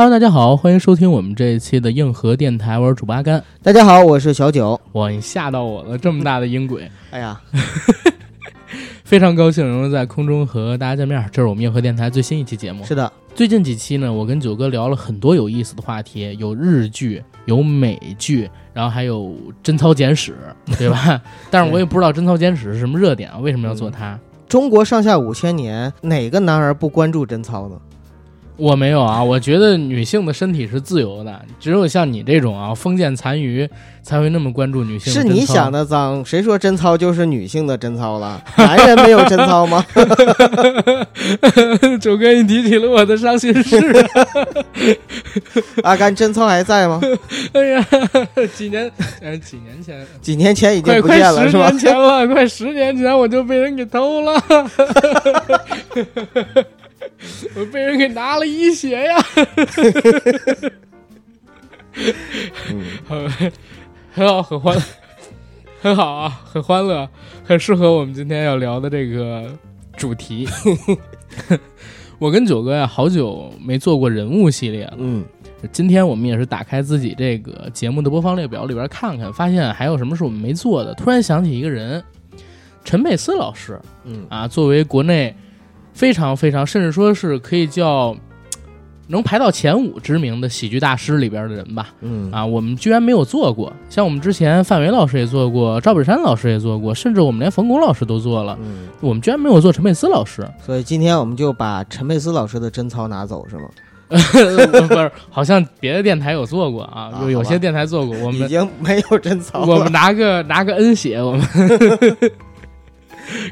Hello，大家好，欢迎收听我们这一期的硬核电台，我是主八甘。大家好，我是小九。哇，你吓到我了，这么大的音轨，哎呀，非常高兴能够在空中和大家见面。这是我们硬核电台最新一期节目。是的，最近几期呢，我跟九哥聊了很多有意思的话题，有日剧，有美剧，然后还有贞操简史，对吧？但是我也不知道贞操简史是什么热点啊，为什么要做它？中国上下五千年，哪个男儿不关注贞操呢？我没有啊，我觉得女性的身体是自由的，只有像你这种啊封建残余才会那么关注女性。是你想的脏，谁说贞操就是女性的贞操了？男人没有贞操吗？九哥，你提起了我的伤心事。阿甘贞操还在吗？哎呀，几年，呃，几年前，几年前已经不见了，是吧？快十年前了，快十年前我就被人给偷了。我被人给拿了一血呀！很很好，很欢，很好啊，很欢乐，很适合我们今天要聊的这个主题。我跟九哥呀，好久没做过人物系列了。嗯，今天我们也是打开自己这个节目的播放列表里边看看，发现还有什么是我们没做的。突然想起一个人，陈佩斯老师。嗯啊，作为国内。非常非常，甚至说是可以叫能排到前五知名的喜剧大师里边的人吧。嗯啊，我们居然没有做过。像我们之前范伟老师也做过，赵本山老师也做过，甚至我们连冯巩老师都做了。嗯，我们居然没有做陈佩斯老师。所以今天我们就把陈佩斯老师的贞操拿走，是吗？不是，好像别的电台有做过啊，有有些电台做过。我们已经没有贞操了。我们拿个拿个恩血，我们。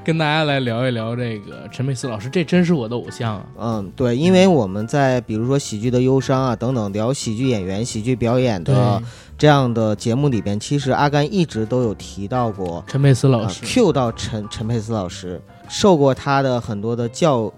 跟大家来聊一聊这个陈佩斯老师，这真是我的偶像啊！嗯，对，因为我们在比如说喜剧的忧伤啊等等聊喜剧演员、喜剧表演的这样的节目里边，其实阿甘一直都有提到过陈佩斯老师，Q 到陈陈佩斯老师，受过他的很多的教。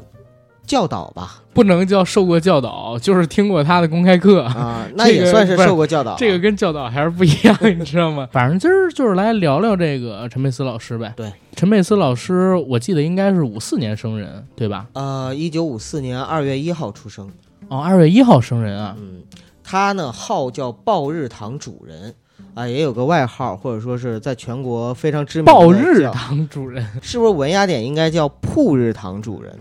教导吧，不能叫受过教导，就是听过他的公开课啊，那也算是受过教导。这个跟教导还是不一样，你知道吗？反正今儿就是来聊聊这个陈佩斯老师呗。对，陈佩斯老师，我记得应该是五四年生人，对吧？呃，一九五四年二月一号出生。哦，二月一号生人啊。嗯，他呢号叫报日堂主人啊，也有个外号，或者说是在全国非常知名。报日堂主人是不是文雅点应该叫铺日堂主人？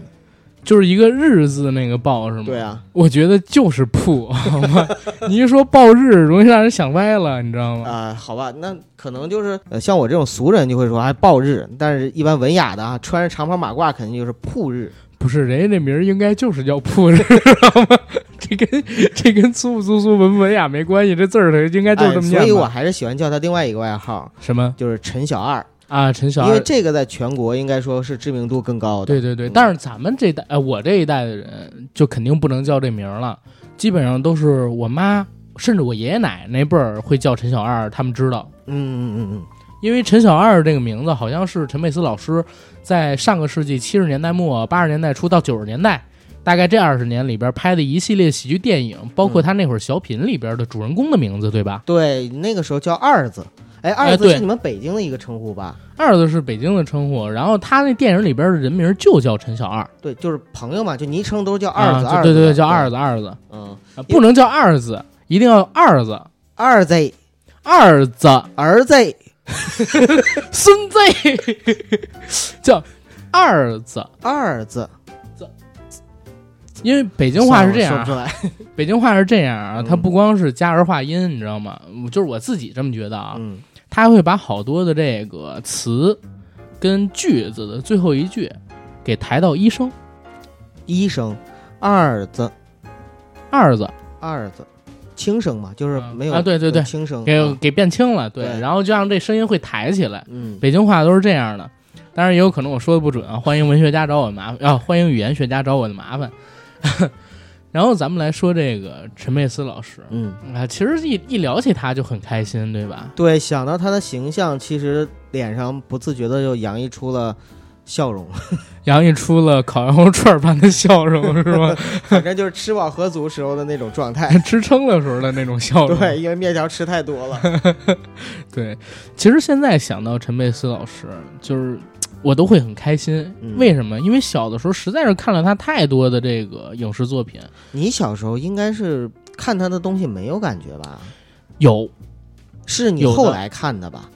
就是一个日字那个报是吗？对啊，我觉得就是铺，好吗？你一说报日，容易让人想歪了，你知道吗？啊，好吧，那可能就是呃，像我这种俗人就会说还报日，但是一般文雅的啊，穿着长袍马褂肯定就是铺日。不是，人家这名儿应该就是叫铺日，知道吗？这跟这跟粗不粗俗、文不文雅没关系，这字儿它应该就是这么念。所以我还是喜欢叫他另外一个外号，什么？就是陈小二。啊，陈小二，因为这个在全国应该说是知名度更高的。对对对，但是咱们这代，呃，我这一代的人就肯定不能叫这名了，基本上都是我妈，甚至我爷爷奶奶那辈儿会叫陈小二，他们知道。嗯嗯嗯嗯，因为陈小二这个名字好像是陈佩斯老师在上个世纪七十年代末、八十年代初到九十年代，大概这二十年里边拍的一系列喜剧电影，包括他那会儿小品里边的主人公的名字，对吧？对，那个时候叫二子。哎，二子是你们北京的一个称呼吧？二子是北京的称呼，然后他那电影里边的人名就叫陈小二。对，就是朋友嘛，就昵称都是叫二子。二对对对，叫二子二子。嗯，不能叫二子，一定要二子。二子，二子，儿子，孙子，叫二子，二子。因为北京话是这样，说不出来。北京话是这样啊，它不光是加儿化音，你知道吗？就是我自己这么觉得啊。嗯。他会把好多的这个词跟句子的最后一句给抬到一声，一声，二子，二子，二子，轻声嘛，就是没有啊，对对对，轻声，给给变轻了，对，然后就让这声音会抬起来。嗯，北京话都是这样的，当然也有可能我说的不准啊，欢迎文学家找我麻烦啊，欢迎语言学家找我的麻烦。然后咱们来说这个陈佩斯老师，嗯啊，其实一一聊起他就很开心，对吧？对，想到他的形象，其实脸上不自觉的就洋溢出了笑容，洋溢出了烤羊肉串般的笑容，是吗？反正就是吃饱喝足时候的那种状态，吃撑的时候的那种笑容。对，因为面条吃太多了。对，其实现在想到陈佩斯老师，就是我都会很开心。嗯为什么？因为小的时候实在是看了他太多的这个影视作品，你小时候应该是看他的东西没有感觉吧？有是你有的后来看的吧？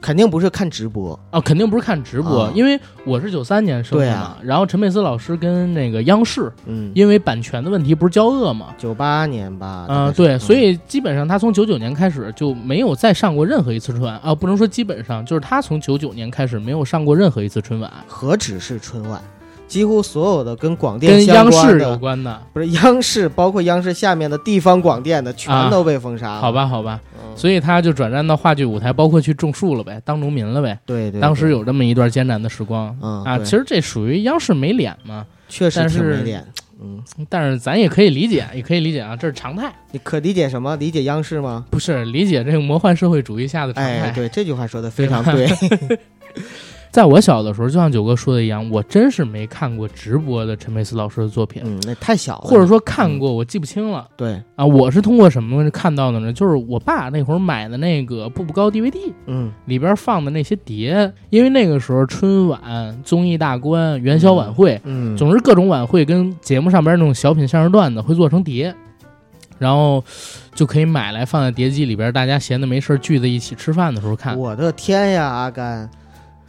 肯定不是看直播。啊，肯定不是看直播，啊因为我是九三年生的嘛。啊然后陈佩斯老师跟那个央视，嗯，因为版权的问题，不是交恶嘛。九八年吧。大啊、概是对，所以基本上他从九九年开始就没有再上过任何一次春晚啊，不能说基本上，就是他从九九年开始没有上过任何一次春晚，何止是春晚，几乎所有的跟广电跟相央视有关的，不是央视，包括央视下面的地方广电的，全啊都被封杀了。好，吧，好吧，嗯、所以他就转战到话剧舞台，包括去种树了呗，当农民了呗。对对，当时有这么一段艰难的时光、啊，嗯啊其实这属于央视没脸嘛，确实是挺没脸。嗯，但是咱也可以理解，也可以理解啊，这是常态，你可理解什么？理解央视吗？不是理解这个魔幻社会主义下的常态。哎，对，这句话说的非常对。在我小的时候，就像九哥说的一样，我真是没看过直播的陈佩斯老师的作品，嗯，那太小了。或者说看过，我记不清了对，啊。我是通过什么看到的呢？就是我爸那会儿买的那个步步高 DVD 嗯里边放的那些碟，因为那个时候春晚、综艺大观、元宵晚会，嗯，总之各种晚会跟节目上边那种小品相声段子会做成碟，然后就可以买来放在碟机里边，大家闲的没事儿聚在一起吃饭的时候看。我的天呀，阿甘，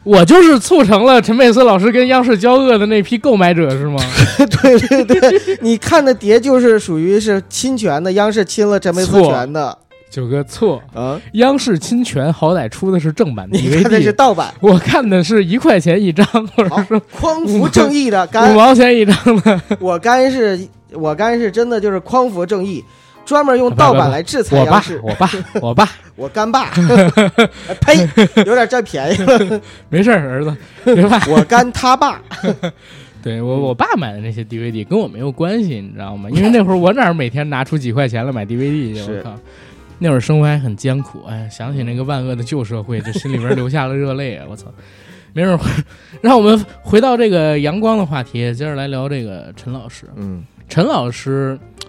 我就是促成了陈佩斯老师跟央视交恶的那批购买者，是吗？对 对对，你看的碟就是属于是侵权的，央视侵了陈佩斯权的九哥错，啊，央视侵权好歹出的是正版碟你看的是盗版。我看的是一块钱一张，或者好说，匡扶正义的五，毛钱一张的。我干是，我干是真的就是匡扶正义，专门用盗版来制裁我爸央视，。我爸，我爸，我干爸，呸，有点占便宜了。没事儿，儿子，别怕。我干他爸，对我，我爸买的那些 DVD 跟我没有关系，你知道吗？因为那会儿我哪儿每天拿出几块钱来买 DVD 去？我靠，那会儿生活还很艰苦。哎，想起那个万恶的旧社会，这心里边流下了热泪啊！我操，没事儿，让我们回到这个阳光的话题，接着来聊这个陈老师。嗯陈老师，呃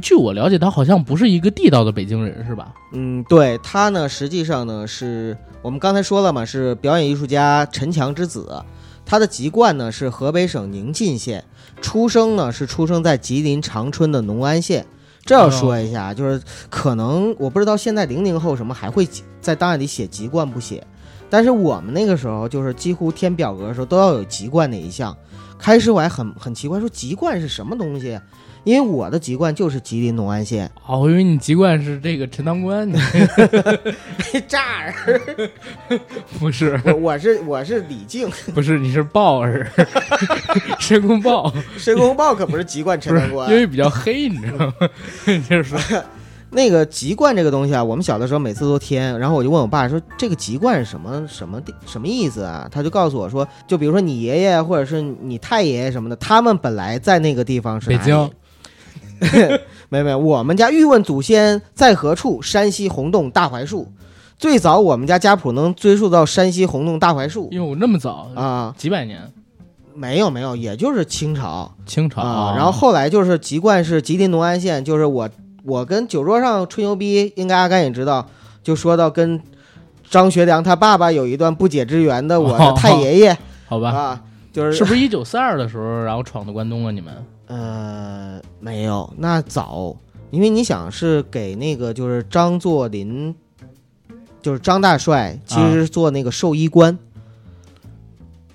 据我了解，他好像不是一个地道的北京人，是吧？嗯，对他呢，实际上呢是我们刚才说了嘛，是表演艺术家陈强之子，他的籍贯呢是河北省宁晋县，出生呢是出生在吉林长春的农安县。这要说一下，就是可能我不知道现在零零后什么还会在档案里写籍贯不写，但是我们那个时候就是几乎填表格的时候都要有籍贯那一项。开始我还很很奇怪，说籍贯是什么东西？因为我的籍贯就是吉林农安县。哦，我以为你籍贯是这个陈塘关，你炸儿，不是，我我是我是李靖，不是，你是豹儿，申公豹。申公豹可不是籍贯陈塘关因。为比较黑，你知道吗？就是说，那个籍贯这个东西啊，我们小的时候每次都填，然后我就问我爸说这个籍贯是什么什么地什么意思啊？他就告诉我说，就比如说你爷爷或者是你太爷爷什么的，他们本来在那个地方是北京。没没，我们家欲问祖先在何处？山西洪洞大槐树。最早我们家家谱能追溯到山西洪洞大槐树哟，那么早，啊，几百年，没有没有，也就是清朝。清朝啊，然后后来就是籍贯是吉林农安县，就是我我跟酒桌上吹牛逼，应该阿甘也知道，就说到跟张学良他爸爸有一段不解之缘的我的太爷爷、好吧，啊，就是是不是一九四二的时候，然后闯的关东啊？你们呃没有那早，因为你想是给那个就是张作霖，就是张大帅其实是做那个兽医官。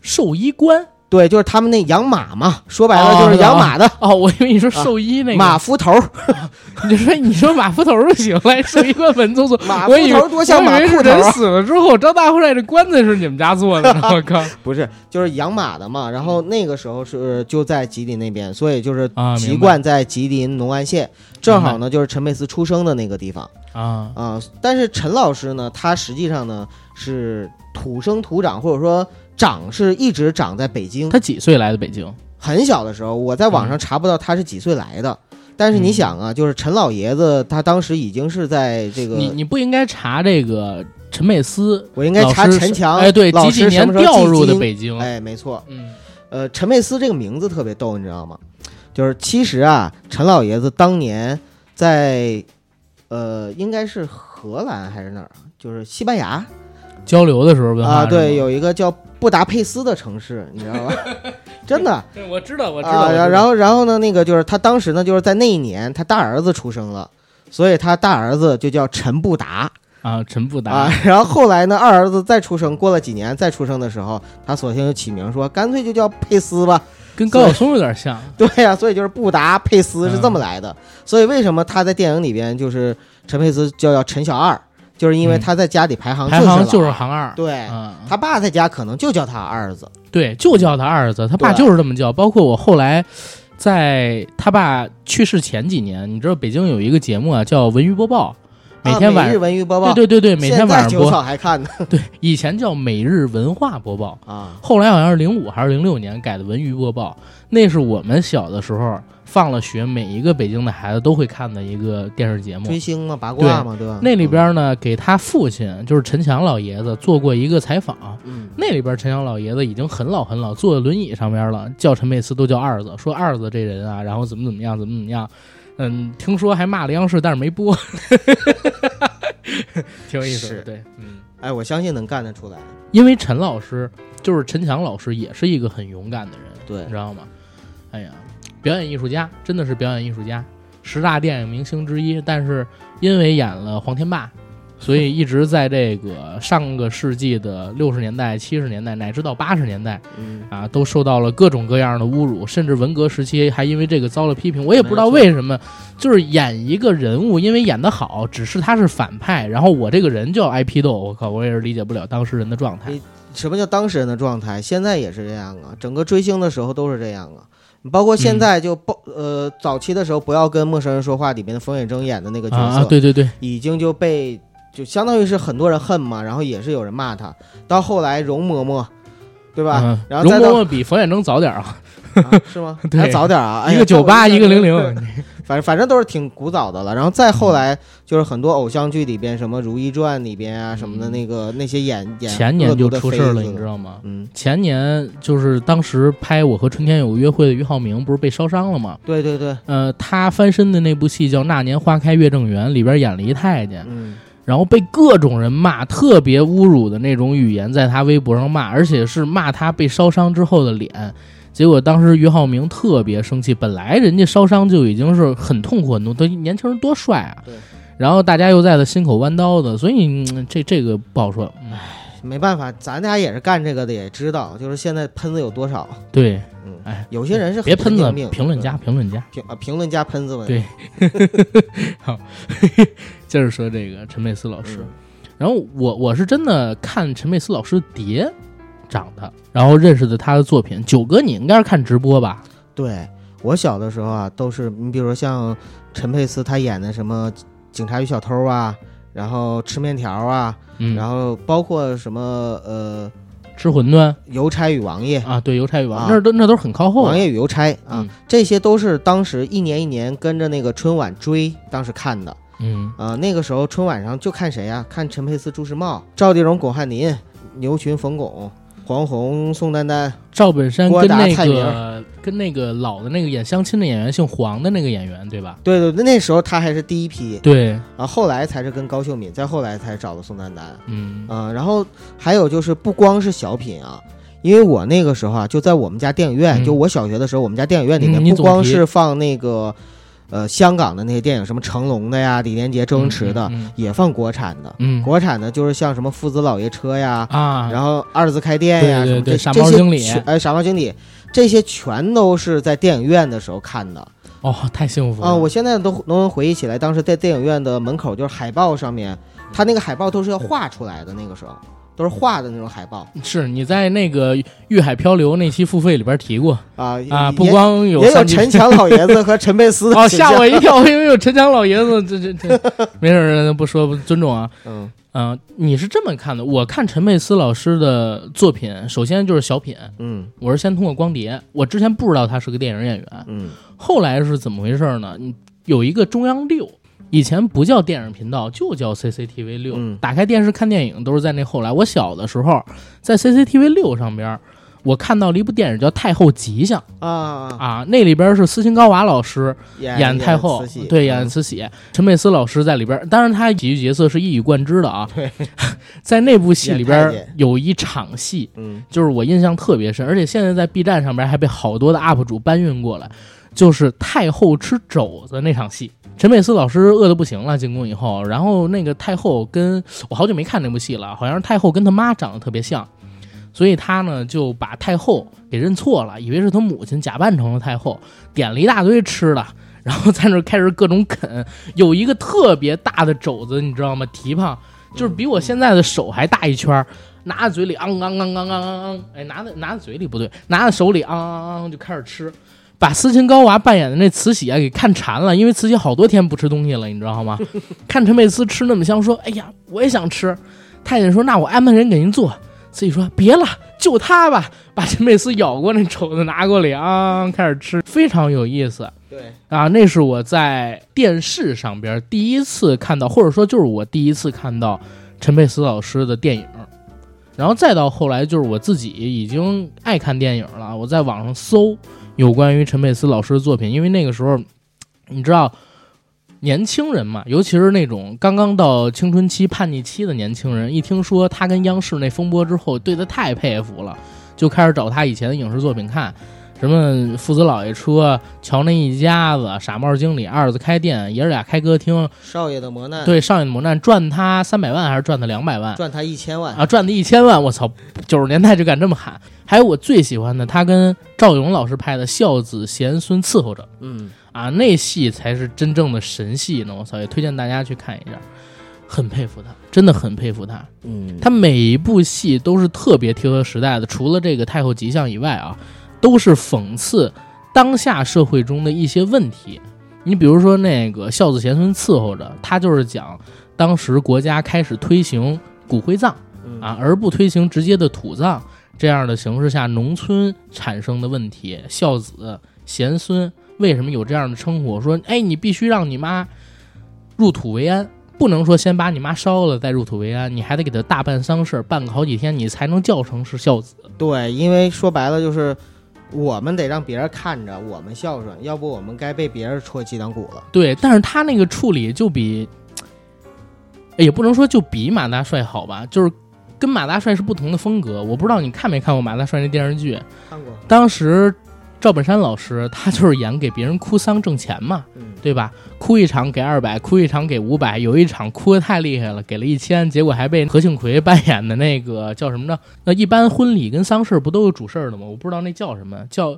兽医官对，就是他们那养马嘛，说白了就是养马的、哦，我以为你说兽医那个马，夫头，你就说你说马夫头就行了，兽医官文绉绉。马夫头多像马我以为是裤头啊！人死了之后，张大帅这棺材是你们家做的，我靠 不是，就是养马的嘛。然后那个时候是就在吉林那边，所以就是啊！籍贯在吉林农安县，正好呢就是陈佩斯出生的那个地方啊，啊。但是陈老师呢，他实际上呢是土生土长，或者说长是一直长在北京。他几岁来的北京？很小的时候，我在网上查不到他是几岁来的。但是你想啊，就是陈老爷子他当时已经是在这个，你你不应该查这个陈佩斯，我应该查陈强，哎，对，老几几年调入的北京？哎，没错，嗯，呃，陈佩斯这个名字特别逗，你知道吗？就是其实啊，陈老爷子当年在呃，应该是荷兰还是哪儿啊？就是西班牙交流的时候文化啊，对，有一个叫布布达佩斯的城市，你知道吗？真的对，我知道，我知啊，然然后然后呢，那个就是他当时呢，就是在那一年他大儿子出生了，所以他大儿子就叫陈布达啊，陈布达啊。然后后来呢，二儿子再出生，过了几年再出生的时候，他索性就起名说，干脆就叫佩斯吧。跟高晓松有点像。对呀、所以就是布达佩斯是这么来的。所以为什么他在电影里边就是陈佩斯叫叫陈小二，就是因为嗯他在家里排行排行就是行二。对。嗯，他爸在家可能就叫他儿子，对，就叫他二子，他爸就是这么叫。包括我后来在他爸去世前几年，你知道北京有一个节目啊，叫《文娱播报》，每天晚啊、每日上。文娱播报，对对对对，每天晚上播。还看呢 对，以前叫每日文化播报，啊。后来好像是零五还是零六年改的文娱播报。那是我们小的时候放了学，每一个北京的孩子都会看的一个电视节目。追星嘛，八卦嘛，对吧？那里边呢，给他父亲就是陈强老爷子做过一个采访。嗯，那里边陈强老爷子已经很老很老，坐在轮椅上边了，叫陈佩斯都叫二子，说二子这人啊，然后怎么怎么样，怎么怎么样。嗯，听说还骂了央视，但是没播，挺有意思的。对，嗯，哎，我相信能干得出来。因为陈老师就是陈强老师，也是一个很勇敢的人，对你知道吗？哎呀，表演艺术家真的是表演艺术家，十大电影明星之一。但是因为演了黄天霸，所以一直在这个上个世纪的六十年代、七十年代，乃至到八十年代嗯，啊，都受到了各种各样的侮辱，甚至文革时期还因为这个遭了批评。我也不知道为什么，就是演一个人物，因为演得好，只是他是反派，然后我这个人就要挨批斗。我靠，我也是理解不了当事人的状态。什么叫当事人的状态？现在也是这样啊，整个追星的时候都是这样啊。包括现在就包、呃早期的时候，不要跟陌生人说话里面的冯远征演的那个角色，对对对，已经就被就相当于是很多人恨嘛，然后也是有人骂他。到后来容嬷嬷，对吧？嗯然后容嬷嬷比冯远征早点啊，啊是吗？对还早点啊，哎一个九八，一个零，零。反正反正都是挺古早的了。然后再后来就是很多偶像剧里边，什么《如懿传》里边啊什么的，那个那些演演前年就出事了，你知道吗？嗯，前年就是当时拍《我和春天有个约会》的俞灏明不是被烧伤了吗？对对对，呃，他翻身的那部戏叫《那年花开月正圆》，里边演了一太监，嗯，然后被各种人骂，特别侮辱的那种语言，在他微博上骂，而且是骂他被烧伤之后的脸。结果当时俞灏明特别生气，本来人家烧伤就已经是很痛苦很痛，他年轻人多帅啊对。然后大家又在他心口弯刀子，所以、嗯这这个不好说。唉没办法，咱俩也是干这个的，也知道，就是现在喷子有多少。对，嗯，哎，有些人是别喷子评论家，评论家。评啊评论家喷子们，对 好 接着说这个陈佩斯老师，嗯然后我我是真的看陈佩斯老师碟长的，然后认识的他的作品。九哥，你应该是看直播吧？对我小的时候啊，都是你比如说像陈佩斯他演的什么警察与小偷啊，然后吃面条啊，嗯，然后包括什么呃吃馄饨邮差与王爷。啊，对，邮差与王，啊那都那都是很靠后的。王爷与邮差啊，嗯这些都是当时一年一年跟着那个春晚追，当时看的嗯啊。那个时候春晚上就看谁呀、看陈佩斯、朱时茂、赵丽蓉、巩汉林、牛群、冯巩、黄宏、宋丹丹。赵本山郭跟那达蔡明个跟那个老的那个演相亲的演员，姓黄的那个演员，对吧？对对，对那时候他还是第一批对，啊，后来才是跟高秀敏，再后来才找了宋丹丹。嗯啊，然后还有就是不光是小品啊，因为我那个时候啊，就在我们家电影院，嗯就我小学的时候，我们家电影院里嗯面不光是放那个呃香港的那些电影，什么成龙的呀、李连杰、周星驰的，嗯也放国产的。国产的就是像什么父子老爷车呀，啊，然后二字开店呀，对对对什么这傻猫经理。全哎，傻猫经理，这些全都是在电影院的时候看的。哦，太幸福了。啊！我现在都都能回忆起来，当时在电影院的门口，就是海报上面，他那个海报都是要画出来的，那个时候都是画的那种海报是你在那个《遇海漂流》那期付费里边提过啊啊，不光有也有陈强老爷子和陈佩斯的哦，吓我一跳，我以为有陈强老爷子，这这这，没事儿，不说不尊重啊。嗯嗯、你是这么看的？我看陈佩斯老师的作品，首先就是小品，嗯我是先通过光碟，我之前不知道他是个电影演员，嗯后来是怎么回事呢？你有一个中央六，以前不叫电影频道，就叫 CCTV 六、嗯。打开电视看电影都是在那后来。我小的时候在 CCTV 六上边，我看到了一部电影叫《太后吉祥》啊。那里边是斯琴高娃老师演演太后对，演嗯慈禧，陈佩斯老师在里边，当然他喜剧角色是一以贯之的啊。对，在那部戏里边有一场戏，嗯。就是我印象特别深，而且现在在 B 站上边还被好多的 UP 主搬运过来，就是太后吃肘子那场戏。陈佩斯老师饿得不行了，进宫以后，然后那个太后跟我好久没看那部戏了，好像是太后跟他妈长得特别像，所以他呢就把太后给认错了，以为是他母亲，假扮成了太后，点了一大堆吃的，然后在那开始各种啃，有一个特别大的肘子，你知道吗？蹄膀就是比我现在的手还大一圈，拿在嘴里昂昂昂昂昂昂昂，哎，拿在拿在嘴里不对，拿在手里昂昂昂就开始吃，把斯琴高娃扮演的那慈禧啊给看馋了，因为慈禧好多天不吃东西了，你知道吗？看陈佩斯吃那么香，说：“哎呀，我也想吃。”太监说：“那我安排人给您做。”慈禧说：“别了，就他吧。”把陈佩斯咬过那肘子拿过来，啊，开始吃，非常有意思。对，啊，那是我在电视上边第一次看到，或者说就是我第一次看到陈佩斯老师的电影。然后再到后来，就是我自己已经爱看电影了，我在网上搜有关于陈佩斯老师的作品，因为那个时候，你知道，年轻人嘛，尤其是那种刚刚到青春期叛逆期的年轻人，一听说他跟央视那风波之后，对他太佩服了，就开始找他以前的影视作品看。什么父子老爷车、乔那一家子、傻帽经理、二子开店、爷儿俩开歌厅，少爷的磨难，，对少爷的磨难赚他三百万还是赚他两百万赚他一千万，啊？赚他一千万！我操，九十年代就敢这么喊。还有我最喜欢的，他跟赵勇老师拍的《孝子贤孙伺候着》嗯，啊，那戏才是真正的神戏呢！我操，也推荐大家去看一下，很佩服他，真的很佩服他。嗯，他每一部戏都是特别贴合时代的，除了这个太后吉祥以外啊，都是讽刺当下社会中的一些问题。你比如说那个孝子贤孙伺候着，他就是讲当时国家开始推行骨灰葬嗯啊，而不推行直接的土葬这样的形式下，农村产生的问题，孝子贤孙为什么有这样的称呼？说，哎，你必须让你妈入土为安。不能说先把你妈烧了再入土为安，你还得给她大办丧事儿，办个好几天，你才能叫成是孝子。对，因为说白了就是。我们得让别人看着我们孝顺，要不我们该被别人戳脊梁骨了。对，但是他那个处理就比，哎也不能说就比马大帅好吧，就是跟马大帅是不同的风格。我不知道你看没看过马大帅那电视剧，看过，当时赵本山老师他就是演给别人哭丧挣钱嘛，嗯，对吧？哭一场给二百，哭一场给五百，有一场哭的太厉害了，给了一千，结果还被何庆魁 扮演的那个叫什么呢？那一般婚礼跟丧事不都有主事儿的吗？我不知道那叫什么，叫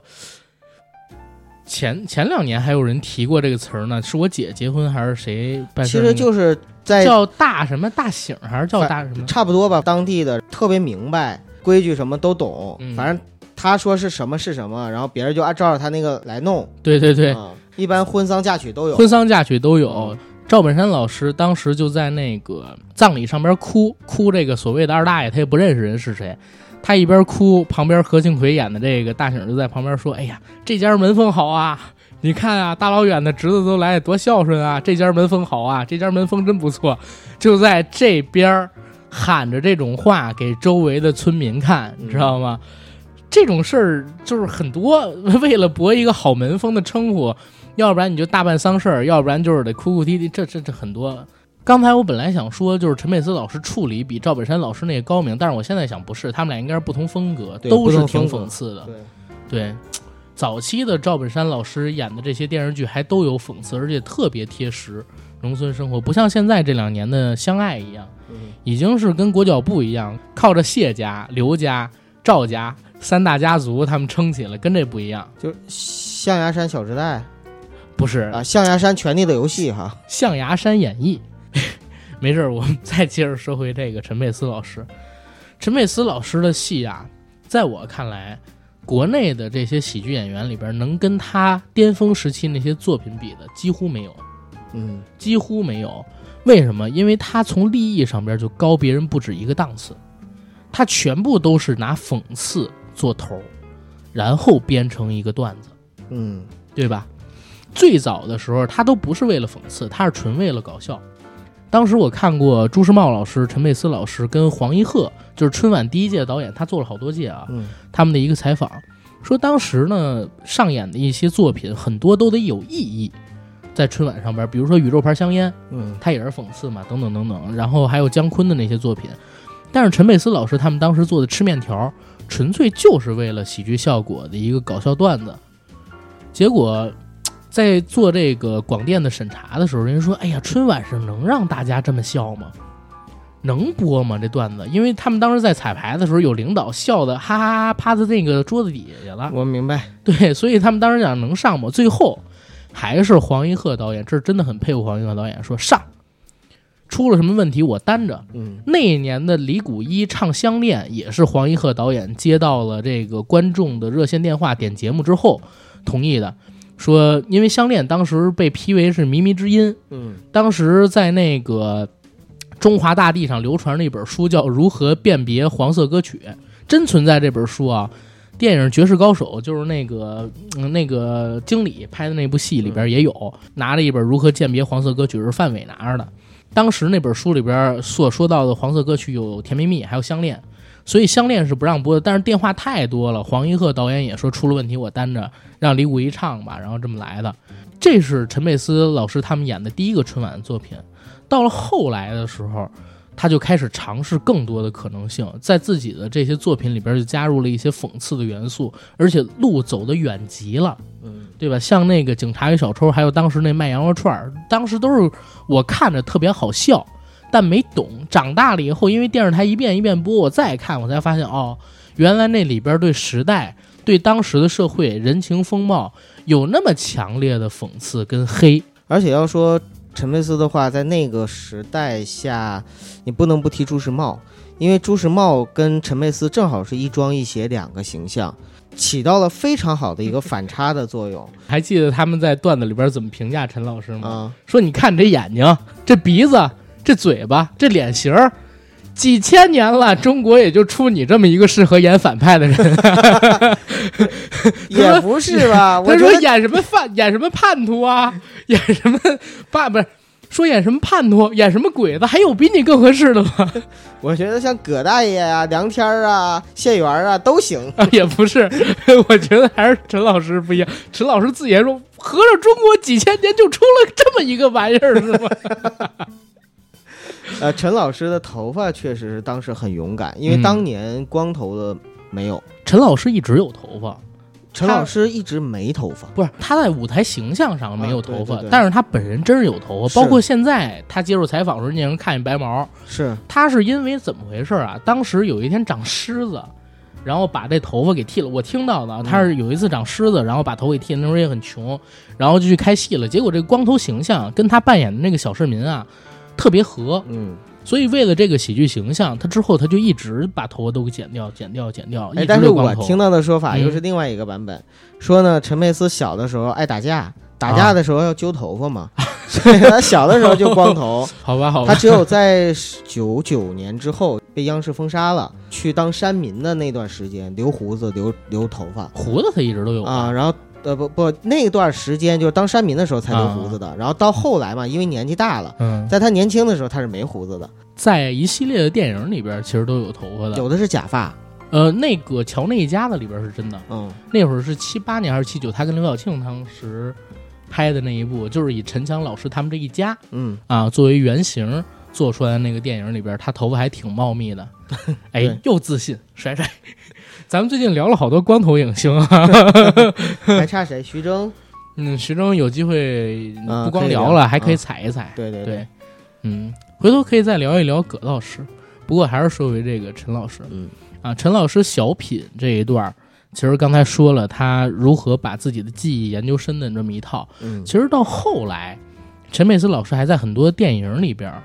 前前两年还有人提过这个词儿呢，是我姐结婚还是谁办其？实就是在叫大什么大醒还是叫大什么？差不多吧，当地的特别明白规矩，什么都懂，嗯反正他说是什么是什么，然后别人就按照着他那个来弄。对对对，啊一般婚丧嫁娶都有。婚丧嫁娶都有嗯。赵本山老师当时就在那个葬礼上边哭，哭这个所谓的二大爷，他也不认识人是谁。他一边哭，旁边何庆魁演的这个大婶就在旁边说：“哎呀，这家门风好啊！你看啊，大老远的侄子都来，多孝顺啊！这家门风好啊，这家门风真不错。”就在这边喊着这种话给周围的村民看，你知道吗？这种事儿就是很多，为了博一个好门风的称呼，要不然你就大办丧事儿，要不然就是得哭哭啼啼，这这这很多。刚才我本来想说，就是陈佩斯老师处理比赵本山老师那个高明，但是我现在想不是，他们俩应该是不同风格，都是挺讽刺的。对，对，早期的赵本山老师演的这些电视剧还都有讽刺，而且特别贴实农村生活，不像现在这两年的《相爱》一样，嗯，已经是跟裹脚布一样，靠着谢家、刘家、赵家三大家族他们撑起来，跟这不一样。就象牙山小时代不是啊，象牙山权力的游戏哈。象牙山演义。没事儿，我们再接着说回这个陈佩斯老师。陈佩斯老师的戏啊，在我看来，国内的这些喜剧演员里边，能跟他巅峰时期那些作品比的几乎没有，嗯，几乎没有。为什么？因为他从立意上边就高别人不止一个档次，他全部都是拿讽刺做头，然后编成一个段子。嗯，对吧？最早的时候，他都不是为了讽刺，他是纯为了搞笑。当时我看过朱时茂老师、陈佩斯老师跟黄一鹤，就是春晚第一届导演，他做了好多届啊，嗯他们的一个采访，说当时呢上演的一些作品很多都得有意义，在春晚上边，比如说宇宙牌香烟，嗯他也是讽刺嘛，等等等等，然后还有姜昆的那些作品，但是陈佩斯老师他们当时做的吃面条，纯粹就是为了喜剧效果的一个搞笑段子，结果。在做这个广电的审查的时候，人家说：“哎呀，春晚上能让大家这么笑吗？能播吗？这段子？因为他们当时在彩排的时候，有领导笑的哈哈哈趴在那个桌子底下去了。我明白。对，所以他们当时讲能上吗？最后还是黄一鹤导演，这是真的很佩服黄一鹤导演，说上。出了什么问题我担着。嗯那一年的李谷一唱《相恋》，也是黄一鹤导演接到了这个观众的热线电话点节目之后同意的。说因为《相恋》当时被批为是靡靡之音，嗯当时在那个中华大地上流传着一本书，叫《如何辨别黄色歌曲》，真存在这本书啊。电影《绝世高手》就是那个、嗯、那个经理拍的那部戏里边也有，拿着一本《如何鉴别黄色歌曲》是范伟拿着的。当时那本书里边所说到的黄色歌曲有《甜蜜蜜》，还有《相恋》，所以《相恋》是不让播的。但是电话太多了，黄一鹤导演也说出了问题我担着，让李谷一唱吧，然后这么来的。这是陈佩斯老师他们演的第一个春晚的作品。到了后来的时候，他就开始尝试更多的可能性，在自己的这些作品里边就加入了一些讽刺的元素，而且路走得远极了，嗯对吧？像那个《警察与小偷》，还有当时那卖羊肉串儿，当时都是我看着特别好笑，但没懂。长大了以后，因为电视台一遍一遍播，我再看，我才发现哦，原来那里边对时代、对当时的社会人情风貌有那么强烈的讽刺跟黑。而且要说陈佩斯的话，在那个时代下，你不能不提朱时茂，因为朱时茂跟陈佩斯正好是一庄一邪两个形象，起到了非常好的一个反差的作用还记得他们在段子里边怎么评价陈老师吗？啊。说你看你这眼睛、这鼻子、这嘴巴、这脸型儿，几千年了，中国也就出你这么一个适合演反派的人。也不是吧？我他说演什么犯，演什么叛徒啊，演什么爸不是。说演什么叛徒，演什么鬼子，还有比你更合适的吗？我觉得像葛大爷啊、梁天儿啊、谢元啊都行。啊，也不是，我觉得还是陈老师不一样。陈老师自己还说，合着中国几千年就出了这么一个玩意儿，是吗？呃，陈老师的头发确实是当时很勇敢，因为嗯当年光头的没有，陈老师一直有头发，陈老师一直没头发。不是他在舞台形象上没有头发，对对但是他本人真是有头发。包括现在他接受采访的时候，你也能看见白毛。是，他是因为怎么回事啊？当时有一天长虱子，然后把这头发给剃了。我听到的啊，他是有一次长虱子，然后把头给剃了。那时候也很穷，然后就去开戏了。结果这个光头形象跟他扮演的那个小市民啊特别合，嗯，所以为了这个喜剧形象，他之后他就一直把头发都给剪掉、剪掉、剪掉，一哎，但是我听到的说法嗯。又是另外一个版本，说呢，陈佩斯小的时候爱打架，打架的时候要揪头发嘛，所以他小的时候就光头。好吧，好吧。他，只有在九九年之后被央视封杀了，去当山民的那段时间留胡子、留留头发。胡子他一直都有啊，然后。呃不不，那段时间就是当山民的时候才留胡子的，然后到后来嘛，因为年纪大了，嗯，在他年轻的时候他是没胡子的，在一系列的电影里边，其实都有头发的。有的是假发，呃，那个乔那一家子里边是真的，嗯。那会儿是七八年还是七九，他跟刘晓庆当时拍的那一部，就是以陈强老师他们这一家嗯，啊作为原型做出来的那个电影里边，他头发还挺茂密的，哎，又自信甩甩。咱们最近聊了好多光头影星啊，还差谁？徐峥，嗯，徐峥有机会啊不光聊聊了，还可以啊踩一踩。对对对，嗯，回头可以再聊一聊葛老师。不过还是说回这个陈老师嗯啊，陈老师小品这一段儿，其实刚才说了他如何把自己的记忆研究深的这么一套。嗯其实到后来，陈佩斯老师还在很多电影里边儿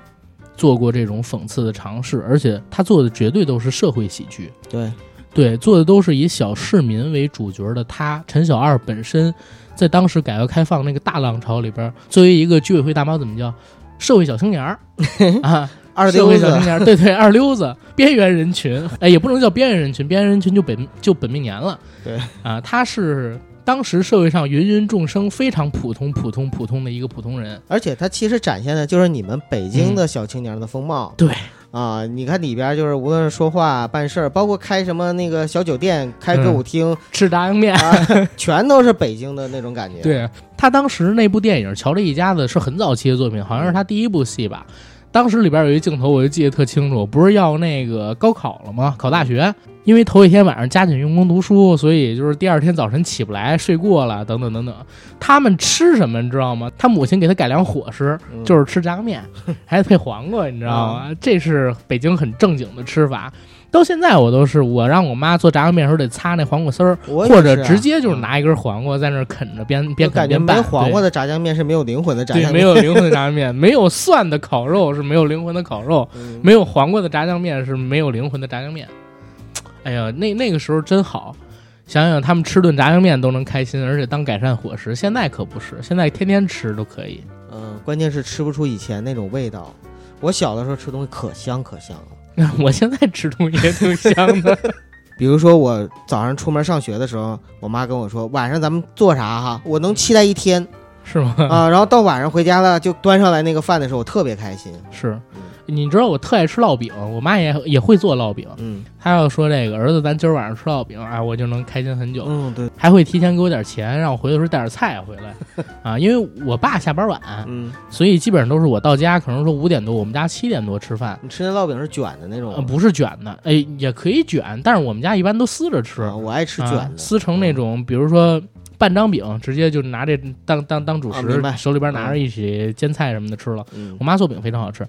做过这种讽刺的尝试，而且他做的绝对都是社会喜剧。对，对，做的都是以小市民为主角的他，陈小二本身在当时改革开放那个大浪潮里边儿，作为一个居委会大妈，怎么叫社会小青年儿 啊？社二溜子会小青年，对对，二溜子，边缘人群，哎，也不能叫边缘人群，边缘人群就本就本命年了。对啊，他是当时社会上芸芸众生非常普通、普通、普通的一个普通人。而且他其实展现的就是你们北京的小青年的风貌。对啊，你看里边就是无论是说话、办事儿，包括开什么那个小酒店、开歌舞厅，吃炸酱面，啊，全都是北京的那种感觉。对他当时那部电影《乔治一家子》是很早期的作品，好像是他第一部戏吧。当时里边有一镜头，我就记得特清楚，不是要那个高考了吗？考大学，因为头一天晚上加紧用功读书，所以就是第二天早晨起不来，睡过了，等等等等。他们吃什么你知道吗？他母亲给他改良伙食，嗯就是吃炸酱面，还配黄瓜，你知道吗？这是北京很正经的吃法。到现在我都是，我让我妈做炸酱面的时候得擦那黄瓜丝儿，或者直接就是拿一根黄瓜在那儿啃着，边边啃边拌。没黄对瓜的炸酱面是没有灵魂的炸，酱面。没有灵魂的炸酱面，没有蒜的烤肉是没有灵魂的烤肉，嗯没有黄瓜的炸酱面是没有灵魂的炸酱面。哎呀，那那个时候真好，想想他们吃顿炸酱面都能开心，而且当改善伙食。现在可不是，现在天天吃都可以。嗯，关键是吃不出以前那种味道。我小的时候吃东西可香可香了。我现在吃东西也挺香的。比如说我早上出门上学的时候，我妈跟我说晚上咱们做啥哈，我能期待一天是吗？啊。然后到晚上回家了，就端上来那个饭的时候，我特别开心。是，你知道我特爱吃烙饼，我妈也也会做烙饼。嗯。她要说这个儿子，咱今儿晚上吃烙饼，哎，我就能开心很久。嗯，对，还会提前给我点钱，让我回的时候带点菜回来，啊，因为我爸下班晚，嗯，所以基本上都是我到家，可能说五点多，我们家七点多吃饭，你吃那烙饼是卷的那种？不是卷的，哎，也可以卷，但是我们家一般都撕着吃，啊我爱吃啊卷的，撕成那种，比如说半张饼，直接就拿这当当当主食，啊手里边拿着一起煎菜什么的吃了。嗯。我妈做饼非常好吃，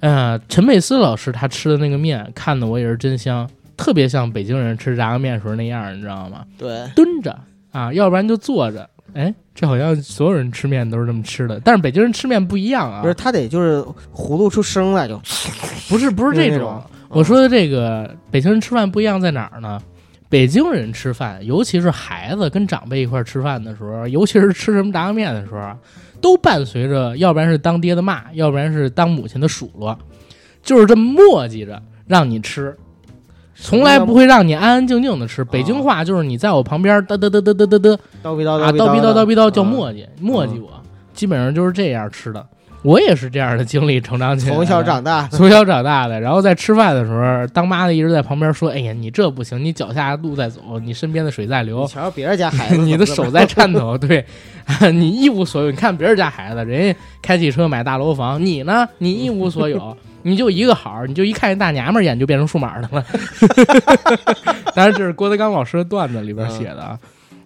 呃，陈佩斯老师他吃的那个面，看的我也是真香，特别像北京人吃炸酱面时候那样，你知道吗？对，蹲着啊，要不然就坐着。哎，这好像所有人吃面都是这么吃的，但是北京人吃面不一样啊不，是他得就是葫芦出声来就，不是不是这种。我说的这个北京人吃饭不一样在哪儿呢？北京人吃饭，尤其是孩子跟长辈一块儿吃饭的时候，尤其是吃什么炸酱面的时候啊，都伴随着要不然是当爹的骂，要不然是当母亲的数落，就是这么磨叽着让你吃，从来不会让你安安静静的吃。北京话就是你在我旁边嘚嘚嘚嘚嘚嘚嘚叨逼叨啊，叨逼叨叨逼叨叫磨叽，叽磨叽我，基本上就是这样吃的。我也是这样的经历成长起来的，从小长大，从小长大的，然后在吃饭的时候，当妈的一直在旁边说：“哎呀，你这不行，你脚下路在走，你身边的水在流，瞧瞧别人家孩子，你的手在颤抖，对，你一无所有。你看别人家孩子，人家开汽车买大楼房，你呢，你一无所有，你就一个好，你就一看见大娘们儿眼就变成数码的了。当然，这是郭德纲老师的段子里边写的啊。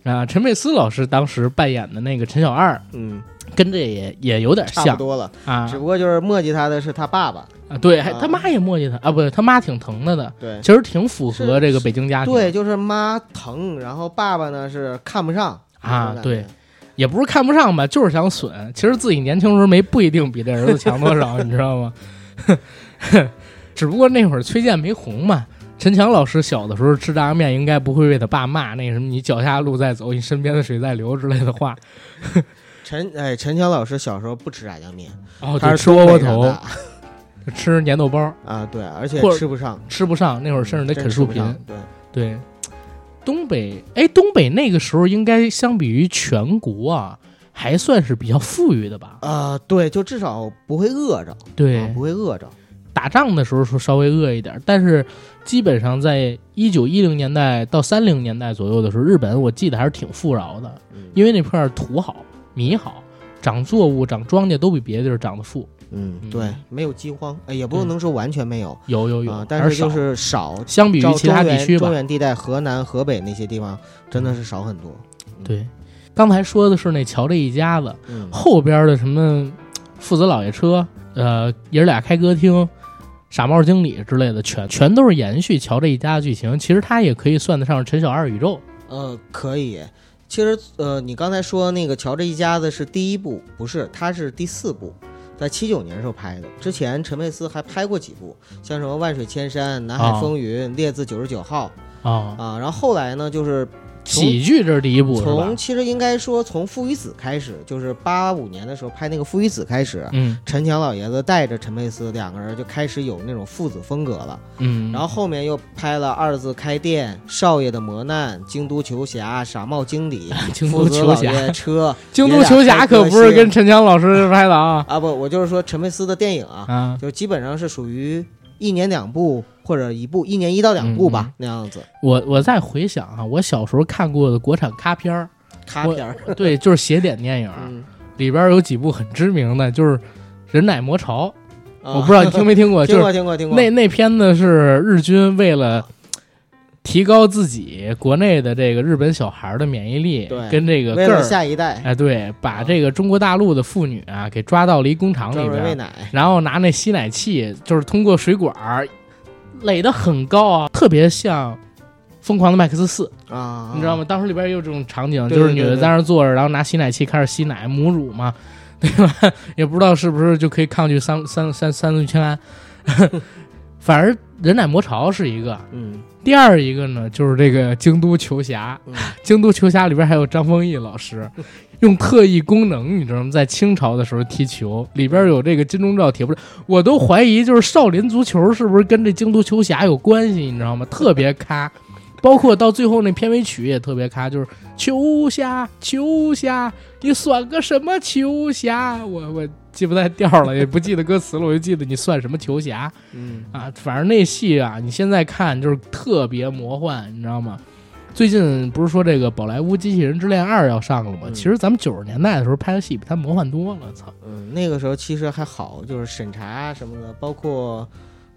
啊，陈佩斯老师当时扮演的那个陈小二，嗯，跟这也也有点像差不多了，啊只不过就是磨叽他的是他爸爸，啊，对，还啊他妈也磨叽他啊，不对，他妈挺疼他的，对。其实挺符合这个北京家庭。对，就是妈疼，然后爸爸呢是看不上啊那种感觉对也不是看不上吧，就是想损。其实自己年轻时候没不一定比这儿子强多少，你知道吗？只不过那会儿崔健没红嘛。陈强老师小的时候吃炸酱面，应该不会被他爸骂那什么“你脚下路在走，你身边的水在流”之类的话。陈哎，陈强老师小时候不吃炸酱面，哦，他对，吃是东北长窝窝头，吃粘豆包，啊，对，而且吃不上，吃不上。那会儿甚至得啃树皮。对，对，东北，哎，东北那个时候应该相比于全国啊，还算是比较富裕的吧？啊，对，就至少不会饿着，对，啊不会饿着，打仗的时候说稍微饿一点，但是基本上在一九一零年代到三零年代左右的时候，日本我记得还是挺富饶的，嗯因为那片儿土好、米好，长作物、长庄稼都比别的地儿长得富。嗯，嗯对，没有饥荒，哎，也不能说完全没有有有有，啊，但是就是少，相比于其他地区吧中，原地带、河南、河北那些地方真的是少很多。对。刚才说的是那乔这一家子，嗯，后边的什么父子老爷车，呃，爷儿俩开歌厅，傻帽经理之类的，全全都是延续乔这一家的剧情。其实他也可以算得上陈小二宇宙。呃，可以。其实，呃，你刚才说那个乔治一家子是第一部，不是，它是第四部，在七九年时候拍的。之前陈佩斯还拍过几部，像什么《万水千山》《南海哦风云》列字九十九号》啊啊。然后后来呢，就是喜剧这是第一部从？其实应该说从《父与子》开始，就是八五年的时候拍那个《父与子》开始，嗯陈强老爷子带着陈佩斯两个人就开始有那种父子风格了。嗯，然后后面又拍了《二字开店》《少爷的磨难》《京都球侠》《傻帽经理》京都球侠，车京都球侠可不是跟陈强老师拍的啊啊不，我就是说陈佩斯的电影啊，啊！就基本上是属于一年两部或者一部，一年一到两部吧、嗯。那样子。我我再回想啊，我小时候看过的国产咖片儿，咖片儿，对，就是邪典电影，嗯，里边有几部很知名的，就是《人奶魔巢》，啊。我不知道你听没听过，听 就是过听过听过。那那片子是日军为了提高自己国内的这个日本小孩的免疫力，对跟这个为了个儿，下一代哎，对，把这个中国大陆的妇女啊给抓到了一工厂里边，然后拿那吸奶器，就是通过水管儿垒得很高啊，特别像。疯狂的麦克斯四，啊，你知道吗？？当时里边也有这种场景，就是女的在那儿坐着，然后拿吸奶器开始吸奶母乳嘛，对吧？也不知道是不是就可以抗拒三三三三氯氰胺。反而人奶魔潮是一个，嗯第二一个呢就是这个京都球侠，嗯，京都球侠里边还有张丰毅老师，用特异功能，你知道吗？在清朝的时候踢球，里边有这个金钟罩铁布，我都怀疑就是少林足球是不是跟这京都球侠有关系，你知道吗？特别咖，包括到最后那片尾曲也特别咖，就是球侠球侠，你算个什么球侠？我我记不太调了，也不记得歌词了，我就记得你算什么球侠。嗯啊，反正那戏啊，你现在看就是特别魔幻，你知道吗？最近不是说这个《宝莱坞机器人之恋二》要上了吗？嗯其实咱们九十年代的时候拍的戏比它魔幻多了，操！嗯，那个时候其实还好，就是审查什么的，包括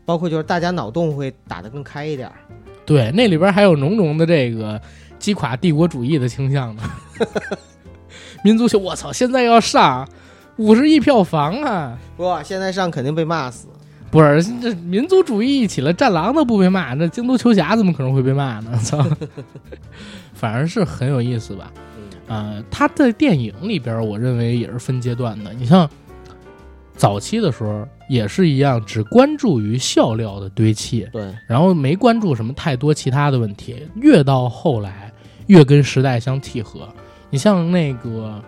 包括就是大家脑洞会打得更开一点儿。对，那里边还有浓浓的这个击垮帝国主义的倾向呢。民族秀，我操！现在要上五十亿票房啊！哇，现在上肯定被骂死。不是这民族主义一起了，战狼都不被骂，那京都球侠怎么可能会被骂呢？操！反而是很有意思吧。嗯啊，他在电影里边，我认为也是分阶段的。你像早期的时候也是一样，只关注于笑料的堆砌，对，然后没关注什么太多其他的问题。越到后来，越跟时代相契合。你像那个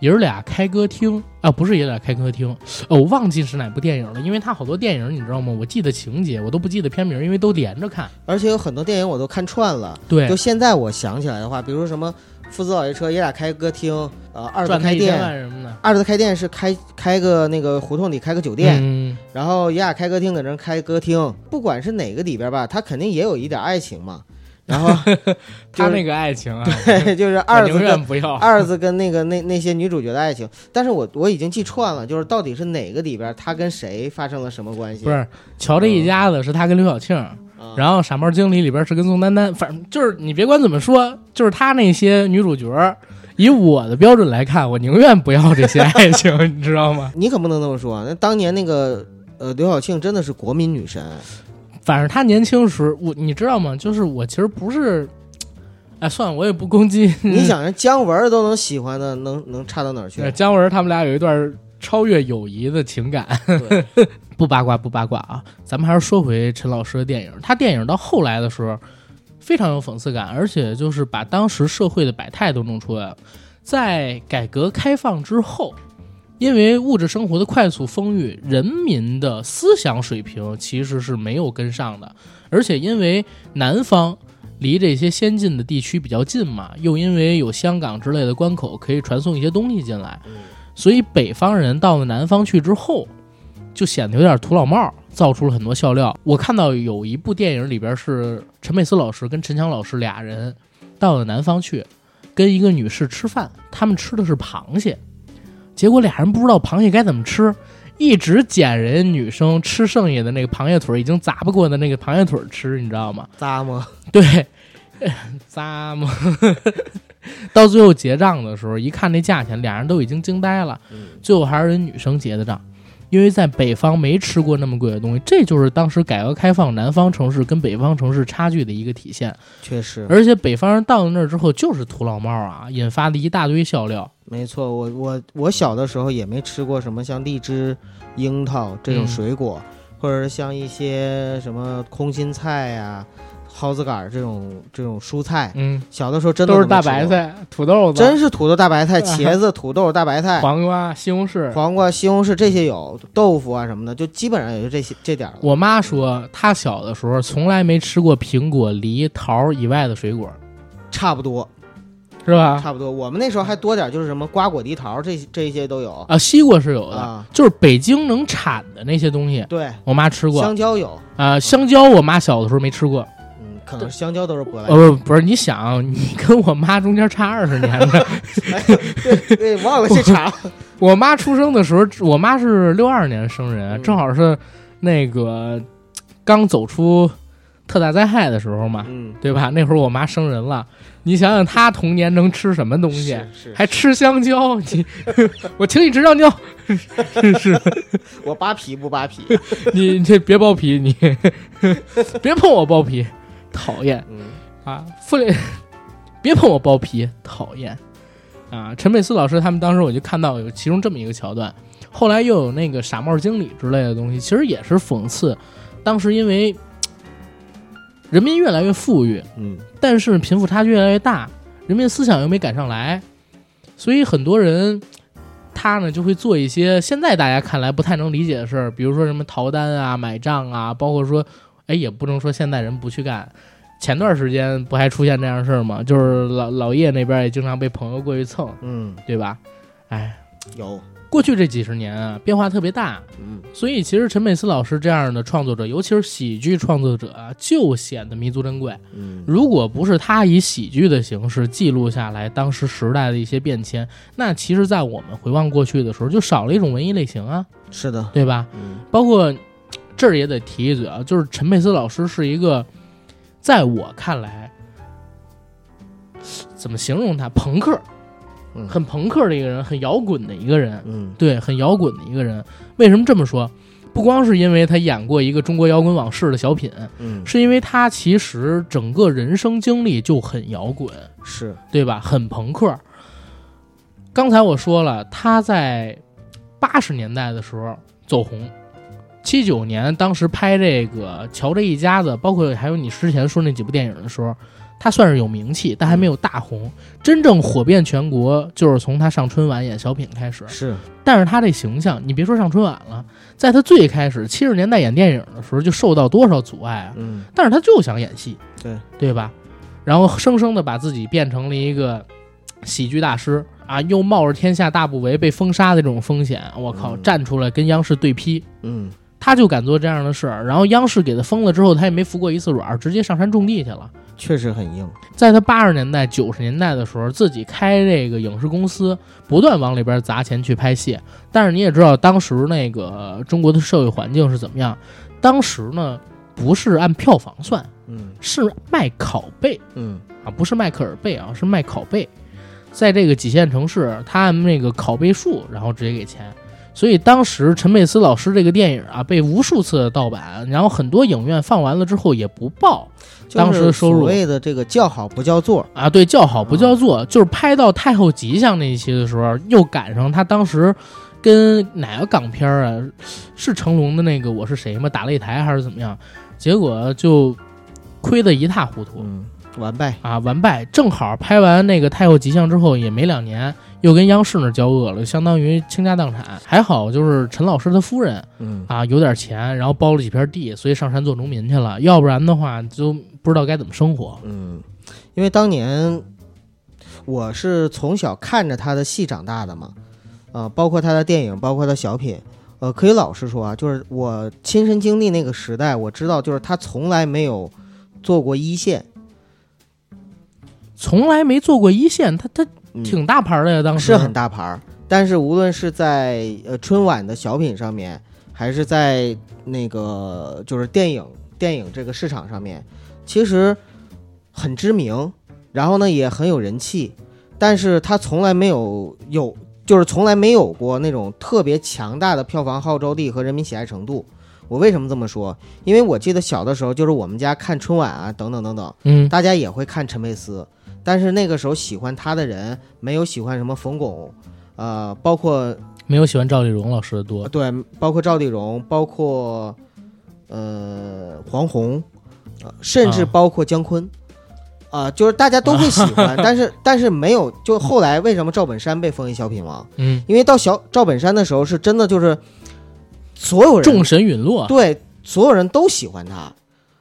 爷儿俩开歌厅啊，不是爷儿俩开歌厅，哦，我忘记是哪部电影了，因为他好多电影你知道吗？我记得情节，我都不记得片名，因为都连着看。而且有很多电影我都看串了。对就，现在我想起来的话，比如说什么父子老爷车，爷俩开歌厅，呃，二子开店，什么的。二子开店是开开个那个胡同里开个酒店，嗯，然后爷俩开歌厅搁那开歌厅，不管是哪个里边吧，他肯定也有一点爱情嘛。然后 他那个爱情啊，对，就是二子跟宁愿不要。二子跟那个那那些女主角的爱情，但是我我已经记串了，就是到底是哪个里边他跟谁发生了什么关系？不是，乔这一家子是他跟刘晓庆，啊，然后《傻帽经理》里边是跟宋丹丹，反正就是你别管怎么说，就是他那些女主角，以我的标准来看，我宁愿不要这些爱情，你知道吗？你可不能这么说。那当年那个呃刘晓庆真的是国民女神，反正他年轻时，我你知道吗？就是我其实不是，哎，算了，我也不攻击。你想人姜文都能喜欢的，能能差到哪儿去？呃 姜文他们俩有一段超越友谊的情感。不八卦不八卦啊，咱们还是说回陈老师的电影。他电影到后来的时候，非常有讽刺感，而且就是把当时社会的百态都弄出来了。在改革开放之后，因为物质生活的快速丰裕，人民的思想水平其实是没有跟上的，而且因为南方离这些先进的地区比较近嘛，又因为有香港之类的关口可以传送一些东西进来，所以北方人到了南方去之后，就显得有点土老帽，造出了很多笑料。我看到有一部电影里边是陈佩斯老师跟陈强老师俩人到了南方去，跟一个女士吃饭，他们吃的是螃蟹，结果俩人不知道螃蟹该怎么吃。一直捡人女生吃剩下的那个螃蟹腿，已经砸不过的那个螃蟹腿吃，你知道吗？砸吗？对，砸吗。到最后结账的时候，一看那价钱，俩人都已经惊呆了。嗯最后还是人女生结的账，因为在北方没吃过那么贵的东西，这就是当时改革开放南方城市跟北方城市差距的一个体现。确实，而且北方人到了那儿之后就是土老帽啊，引发的一大堆笑料。没错。我我我小的时候也没吃过什么像荔枝、樱桃这种嗯水果，或者是像一些什么空心菜呀、蒿子杆儿这种这种蔬菜，嗯，小的时候真的都是大白菜、土豆子、真是土豆、大白菜、茄子、土豆、大白菜、黄瓜、西红柿。黄瓜、西红柿这些有，豆腐啊什么的，就基本上也就这些这点儿。我妈说，她小的时候从来没吃过苹果、梨、桃以外的水果，差不多，是吧？差不多。我们那时候还多点，就是什么瓜果梨桃这这些都有啊，西瓜是有的，啊。就是北京能产的那些东西，对，我妈吃过。香蕉有，啊，香蕉我妈小的时候没吃过。嗯，可能香蕉都是舶来呃，不不是，你想，你跟我妈中间差二十年呢。对对，忘了这茬。我妈出生的时候，我妈是六二年生人，嗯正好是那个刚走出特大灾害的时候嘛，嗯，对吧？那会儿我妈生人了，你想想她童年能吃什么东西？是是，还吃香蕉？你，我请你吃香蕉，是是，我扒皮不扒皮？你这别剥皮，你 别碰我剥皮，讨厌嗯啊！傅雷，别碰我包皮，讨厌啊！陈佩斯老师他们当时我就看到有其中这么一个桥段，后来又有那个傻帽经理之类的东西，其实也是讽刺当时因为人民越来越富裕，嗯但是贫富差距越来越大，人民思想又没赶上来，所以很多人他呢就会做一些现在大家看来不太能理解的事儿，比如说什么逃单啊、买账啊，包括说，哎，也不能说现代人不去干。前段时间不还出现这样事儿吗？就是老老叶那边也经常被朋友过去蹭，嗯，对吧？哎，有，过去这几十年啊，变化特别大，嗯所以其实陈佩斯老师这样的创作者，尤其是喜剧创作者啊，就显得弥足珍贵。嗯如果不是他以喜剧的形式记录下来当时时代的一些变迁，那其实，在我们回望过去的时候，就少了一种文艺类型啊，是的，对吧？嗯包括这儿也得提一嘴啊，就是陈佩斯老师是一个，在我看来，怎么形容他？朋克，嗯很朋克的一个人，很摇滚的一个人，嗯对，很摇滚的一个人。为什么这么说？不光是因为他演过一个中国摇滚往事的小品，嗯是因为他其实整个人生经历就很摇滚，是，对吧？很朋克。刚才我说了，他在八十年代的时候走红，七九年当时拍这个《乔这一家子》，包括还有你之前说那几部电影的时候，他算是有名气，但还没有大红。真正火遍全国，就是从他上春晚演小品开始。是，但是他这形象，你别说上春晚了，在他最开始七十年代演电影的时候，就受到多少阻碍啊！嗯但是他就想演戏，对对吧？然后生生的把自己变成了一个喜剧大师啊，又冒着天下大不韪被封杀的这种风险，我靠，嗯站出来跟央视对批，嗯他就敢做这样的事儿。然后央视给他封了之后，他也没服过一次软，直接上山种地去了。确实很硬，在他八十年代、九十年代的时候，自己开这个影视公司，不断往里边砸钱去拍戏。但是你也知道，当时那个中国的社会环境是怎么样？当时呢，不是按票房算，嗯是卖拷贝嗯啊，不是迈克尔贝啊，是卖拷贝。在这个几线城市，他按那个拷贝数，然后直接给钱。所以当时陈佩斯老师这个电影啊，被无数次的盗版，然后很多影院放完了之后也不报，当时收入。所谓的这个叫好不叫座，啊，对，叫好不叫座，就是拍到太后吉祥那一期的时候，又赶上他当时跟哪个港片儿啊，是成龙的那个我是谁吗？打擂台还是怎么样？结果就亏得一塌糊涂。嗯，完败，啊，完败。正好拍完那个太后吉祥之后，也没两年，又跟央视那交恶了，相当于倾家荡产。还好就是陈老师的夫人嗯啊有点钱，然后包了几片地，所以上山做农民去了。要不然的话，就不知道该怎么生活。嗯，因为当年我是从小看着他的戏长大的嘛，啊、包括他的电影，包括他小品，呃，可以老实说啊，就是我亲身经历那个时代，我知道，就是他从来没有做过一线，从来没做过一线，他他嗯、挺大牌的呀，当时是很大牌儿，但是无论是在呃春晚的小品上面，还是在那个就是电影电影这个市场上面，其实很知名，然后呢也很有人气，但是他从来没有有就是从来没有过那种特别强大的票房号召力和人民喜爱程度。我为什么这么说？因为我记得小的时候，就是我们家看春晚啊，等等等等，嗯大家也会看陈佩斯，但是那个时候喜欢他的人没有喜欢什么冯巩，呃，包括没有喜欢赵丽蓉老师的多。对，包括赵丽蓉，包括呃黄宏，甚至啊包括姜昆。啊、就是大家都会喜欢，但是但是没有，就后来为什么赵本山被封为小品王？嗯，因为到小赵本山的时候，是真的就是所有人众神陨落，对所有人都喜欢他，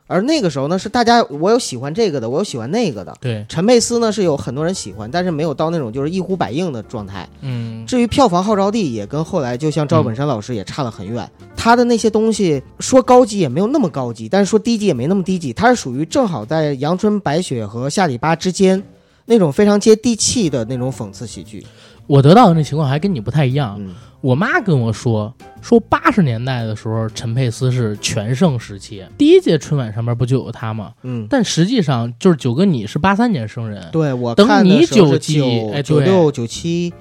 而那个时候呢，是大家我有喜欢这个的，我有喜欢那个的。对，陈佩斯呢是有很多人喜欢，但是没有到那种就是一呼百应的状态。嗯，至于票房号召力，也跟后来就像赵本山老师也差得很远。他的那些东西说高级也没有那么高级，但是说低级也没那么低级，他是属于正好在阳春白雪和下里巴之间那种非常接地气的那种讽刺喜剧。我得到的那情况还跟你不太一样。嗯，我妈跟我说，说八十年代的时候，陈佩斯是全盛时期，第一届春晚上面不就有他吗？嗯，但实际上就是九哥，你是八三年生人，对我等看你九几哎九六九七，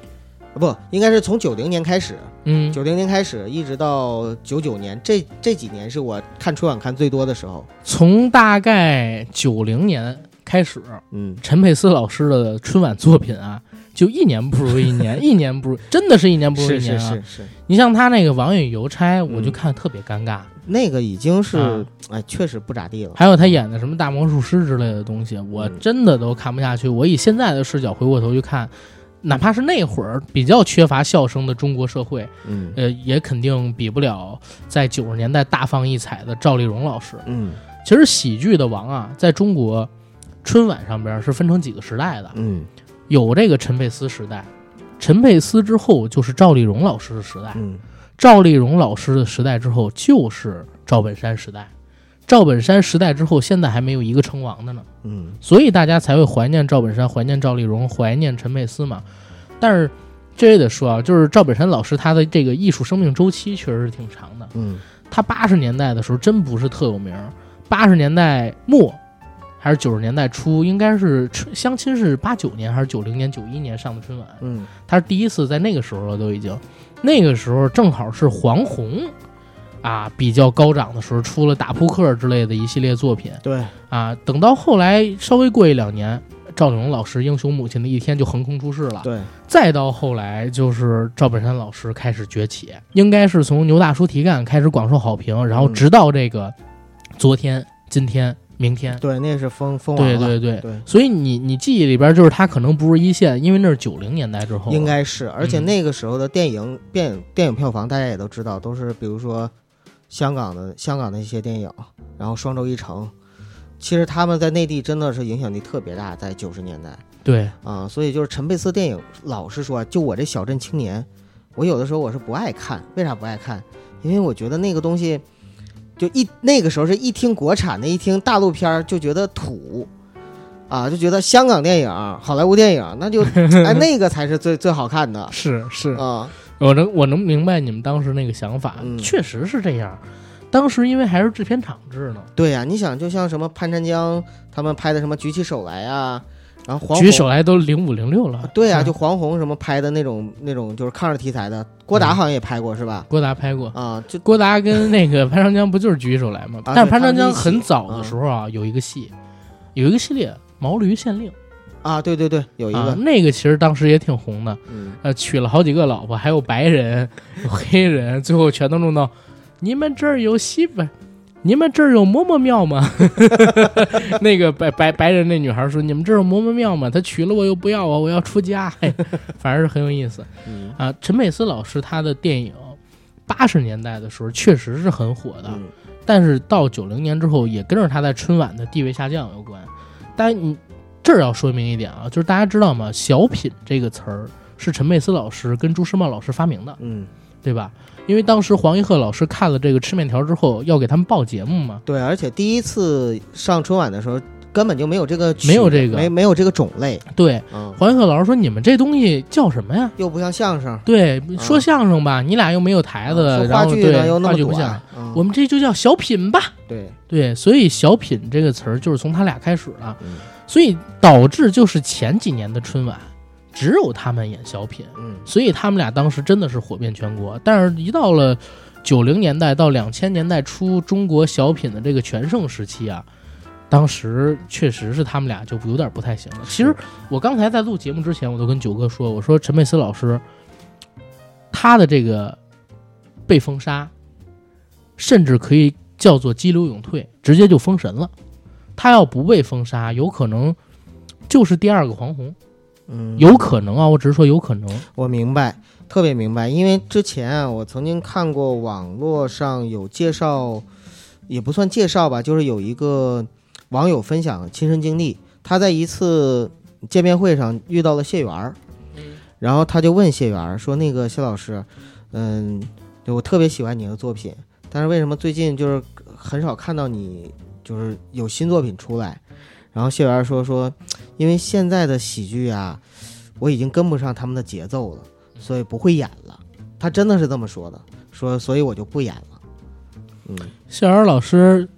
不应该是从九零年开始，嗯，九零年开始一直到九九年，这这几年是我看春晚看最多的时候。从大概九零年开始，嗯，陈佩斯老师的春晚作品啊，就一年不如一年，一年不如，真的是一年不如一年啊！是是是，你像他那个王允邮差，我就嗯看特别尴尬。那个已经是啊哎，确实不咋地了。还有他演的什么大魔术师之类的东西，我嗯真的都看不下去。我以现在的视角回过头去看，哪怕是那会儿比较缺乏笑声的中国社会，嗯呃，也肯定比不了在九十年代大放异彩的赵丽蓉老师。嗯其实喜剧的王啊，在中国春晚上边是分成几个时代的，嗯有这个陈佩斯时代，陈佩斯之后就是赵丽蓉老师的时代，嗯赵丽蓉老师的时代之后就是赵本山时代，赵本山时代之后，现在还没有一个称王的呢，嗯所以大家才会怀念赵本山，怀念赵丽蓉，怀念陈佩斯嘛。但是这也得说啊，就是赵本山老师他的这个艺术生命周期确实是挺长的。嗯他八十年代的时候真不是特有名，八十年代末还是九十年代初，应该是春相亲是八九年还是九零年、九一年上的春晚，嗯。他是第一次在那个时候了，都已经，那个时候正好是黄宏啊比较高涨的时候，出了打扑克之类的一系列作品。对，啊。等到后来稍微过一两年，赵丽蓉老师《英雄母亲的一天》就横空出世了，对，再到后来就是赵本山老师开始崛起，应该是从牛大叔题干开始广受好评，然后嗯。直到这个昨天、今天、明天。对，那是封封王了。对对对，对所以你你记忆里边就是他可能不是一线，因为那是九零年代之后，应该是，而且嗯那个时候的电影电影电影票房大家也都知道，都是比如说香港的香港的一些电影，然后双周一成，其实他们在内地真的是影响力特别大，在九十年代对啊，所以就是陈佩斯电影，老实说，就我这小镇青年，我有的时候我是不爱看，为啥不爱看？因为我觉得那个东西，就一那个时候是一听国产的，一听大陆片儿就觉得土。啊，就觉得香港电影、好莱坞电影，那就 哎那个才是最最好看的是是，啊。我能我能明白你们当时那个想法，嗯确实是这样。当时因为还是制片厂制呢，对呀、你想，就像什么潘长江他们拍的什么《举起手来》呀，然后黄举宏手来都零五零六了。对呀、嗯就黄宏什么拍的那种那种就是抗日题材的，郭达嗯好像也拍过是吧？郭达拍过，啊，就郭达跟那个潘长江不就是举起手来吗？啊但是潘长江很早的时候啊，有一个戏，有一个系列《毛驴县令》啊，对对对，有一啊个，，那个其实当时也挺红的，嗯，呃，娶了好几个老婆，还有白人、有黑人，最后全都弄到你们这儿有媳妇儿。你们这儿有嬷嬷庙吗？那个白白白人那女孩说：“你们这儿有嬷嬷庙吗？他娶了我又不要我，我要出家。”嘿，反正是很有意思嗯啊。陈佩斯老师他的电影，八十年代的时候确实是很火的，嗯但是到九零年之后，也跟着他在春晚的地位下降有关。但你这儿要说明一点啊，就是大家知道吗？小品这个词儿是陈佩斯老师跟朱时茂老师发明的，嗯，对吧？因为当时黄一鹤老师看了这个吃面条之后，要给他们报节目嘛。对，而且第一次上春晚的时候根本就没有这个没有这个。没没有这个种类，对，嗯，黄一鹤老师说：“你们这东西叫什么呀？又不像相声，对，说相声吧，你俩又没有台子，然后话剧呢对话剧不像。我们这就叫小品吧。对，对，所以小品这个词儿就是从他俩开始了，嗯。所以导致就是前几年的春晚只有他们演小品，嗯所以他们俩当时真的是火遍全国。但是，一到了九零年代到两千年代初，中国小品的这个全盛时期啊，当时确实是他们俩就有点不太行了。其实我刚才在录节目之前，我都跟九哥说，我说陈佩斯老师他的这个被封杀，甚至可以叫做激流勇退，直接就封神了。他要不被封杀，有可能就是第二个黄宏，嗯，有可能啊，我只是说有可能。我明白，特别明白，因为之前啊，我曾经看过网络上有介绍，也不算介绍吧，就是有一个网友分享亲身经历，他在一次见面会上遇到了谢元儿，然后他就问谢元儿说：“那个谢老师，嗯，对我特别喜欢你的作品，但是为什么最近就是很少看到你就是有新作品出来？”然后谢元儿说：“说因为现在的喜剧啊，我已经跟不上他们的节奏了。”所以不会演了。他真的是这么说的，说所以我就不演了。嗯，谢元老师，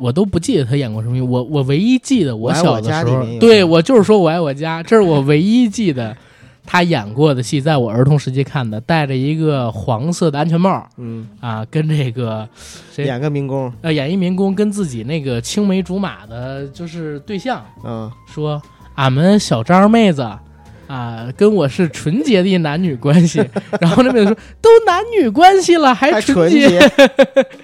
我都不记得他演过什么。我我唯一记得我小的时候对我就是说我爱我家，这是我唯一记得他演过的戏，在我儿童时期看的，戴着一个黄色的安全帽，嗯。啊，跟这个谁？演个民工，呃演一民工跟自己那个青梅竹马的，就是对象。嗯。说，俺们小张妹子。啊，跟我是纯洁的男女关系，然后那边说都男女关系了，还还纯洁，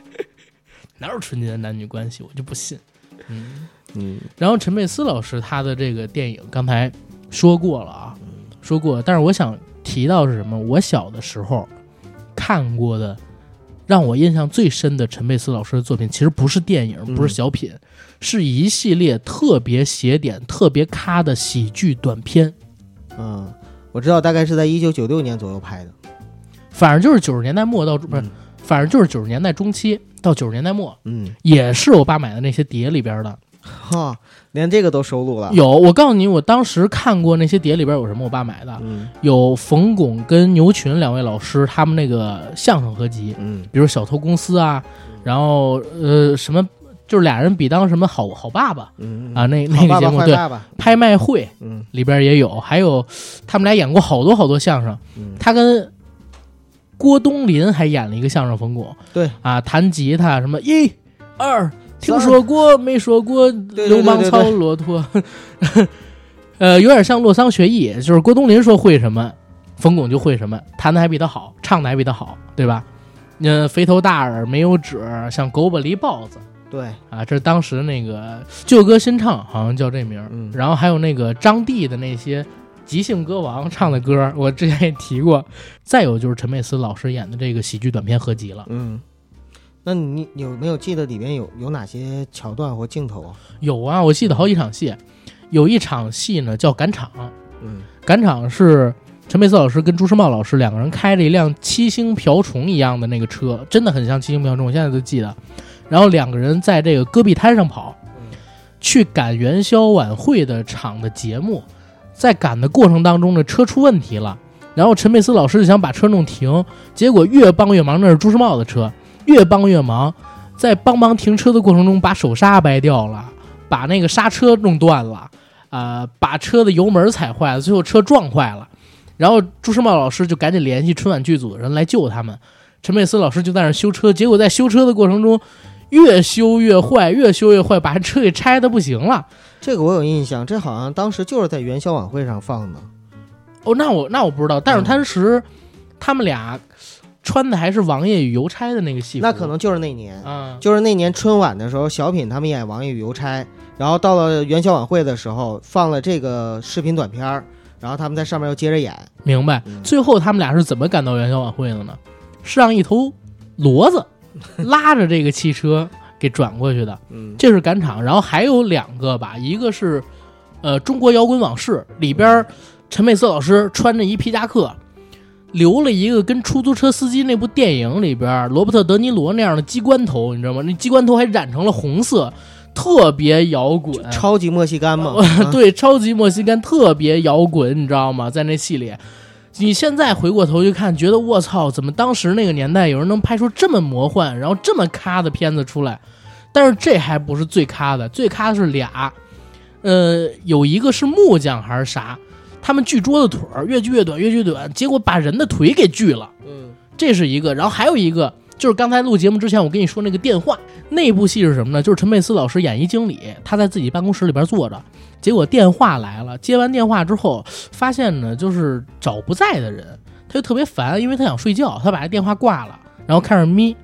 哪有纯洁的男女关系？我就不信。嗯，嗯。然后陈佩斯老师他的这个电影刚才说过了啊，说过，但是我想提到是什么？我小的时候看过的，让我印象最深的陈佩斯老师的作品，其实不是电影，嗯不是小品，是一系列特别写点、特别咖的喜剧短片。嗯，我知道大概是在一九九六年左右拍的，反正就是九十年代末到不是，嗯反正就是九十年代中期到九十年代末，嗯，也是我爸买的那些碟里边的。哈，连这个都收录了，有，我告诉你，我当时看过那些碟里边有什么，我爸买的，嗯。有冯巩跟牛群两位老师他们那个相声合集，嗯。比如《小偷公司》啊，然后呃什么，就是俩人比当什么好好爸爸。嗯啊，那那个节目对拍卖会嗯。里边也有，还有他们俩演过好多好多相声，嗯，他跟郭冬临还演了一个相声，冯巩。对。啊，弹吉他什么一二，听说过没说过流氓操骆驼，呃，有点像洛桑学艺，就是郭冬临说会什么，冯巩就会什么，弹的还比他好，唱的还比他好，对吧？呃，肥头大耳没有褶，像狗不理包子对，啊，这是当时那个旧歌新唱，好像叫这名儿。嗯然后还有那个张帝的那些即兴歌王唱的歌，我之前也提过。再有就是陈佩斯老师演的这个喜剧短片合集了，嗯。那你有没有记得里边有有哪些桥段或镜头啊？有啊，我记得好几场戏，有一场戏呢叫赶场，嗯赶场是陈佩斯老师跟朱时茂老师两个人开着一辆七星瓢虫一样的那个车，真的很像七星瓢虫，我现在都记得。然后两个人在这个戈壁滩上跑，去赶元宵晚会的场的节目，在赶的过程当中呢，车出问题了。然后陈佩斯老师就想把车弄停，结果越帮越忙，那是朱时茂的车，越帮越忙，在帮忙停车的过程中把手刹掰掉了，把那个刹车弄断了，啊、把车的油门踩坏了，最后车撞坏了。然后朱时茂老师就赶紧联系春晚剧组的人来救他们，陈佩斯老师就在那儿修车，结果在修车的过程中越修越坏，越修越坏，把车给拆的不行了。这个我有印象，这好像当时就是在元宵晚会上放的。哦，那我那我不知道，但是当时他们俩穿的还是王爷与邮差的那个戏服，那可能就是那年，啊，就是那年春晚的时候，小品他们演《王爷与邮差》，然后到了元宵晚会的时候放了这个视频短片儿，然后他们在上面又接着演。明白。嗯最后他们俩是怎么赶到元宵晚会的呢？是让一头骡子拉着这个汽车给转过去的，嗯这是赶场。然后还有两个吧，一个是呃《中国摇滚往事》里边，陈佩斯老师穿着一皮夹克。留了一个跟出租车司机那部电影里边罗伯特·德尼罗那样的鸡冠头，你知道吗？那鸡冠头还染成了红色，特别摇滚。超级墨西干嘛？啊 对，超级墨西干特别摇滚，你知道吗？在那戏里，你现在回过头去看，觉得我操，怎么当时那个年代有人能拍出这么魔幻，然后这么咖的片子出来？但是这还不是最咖的，最咖的是俩，呃，有一个是木匠还是啥，他们锯桌子腿儿，越锯越短，越锯越短，结果把人的腿给锯了。嗯这是一个，然后还有一个就是刚才录节目之前我跟你说那个电话那部戏是什么呢？就是陈佩斯老师演一经理，他在自己办公室里边坐着，结果电话来了，接完电话之后发现呢就是找不在的人，他就特别烦，因为他想睡觉，他把这电话挂了，然后开始眯，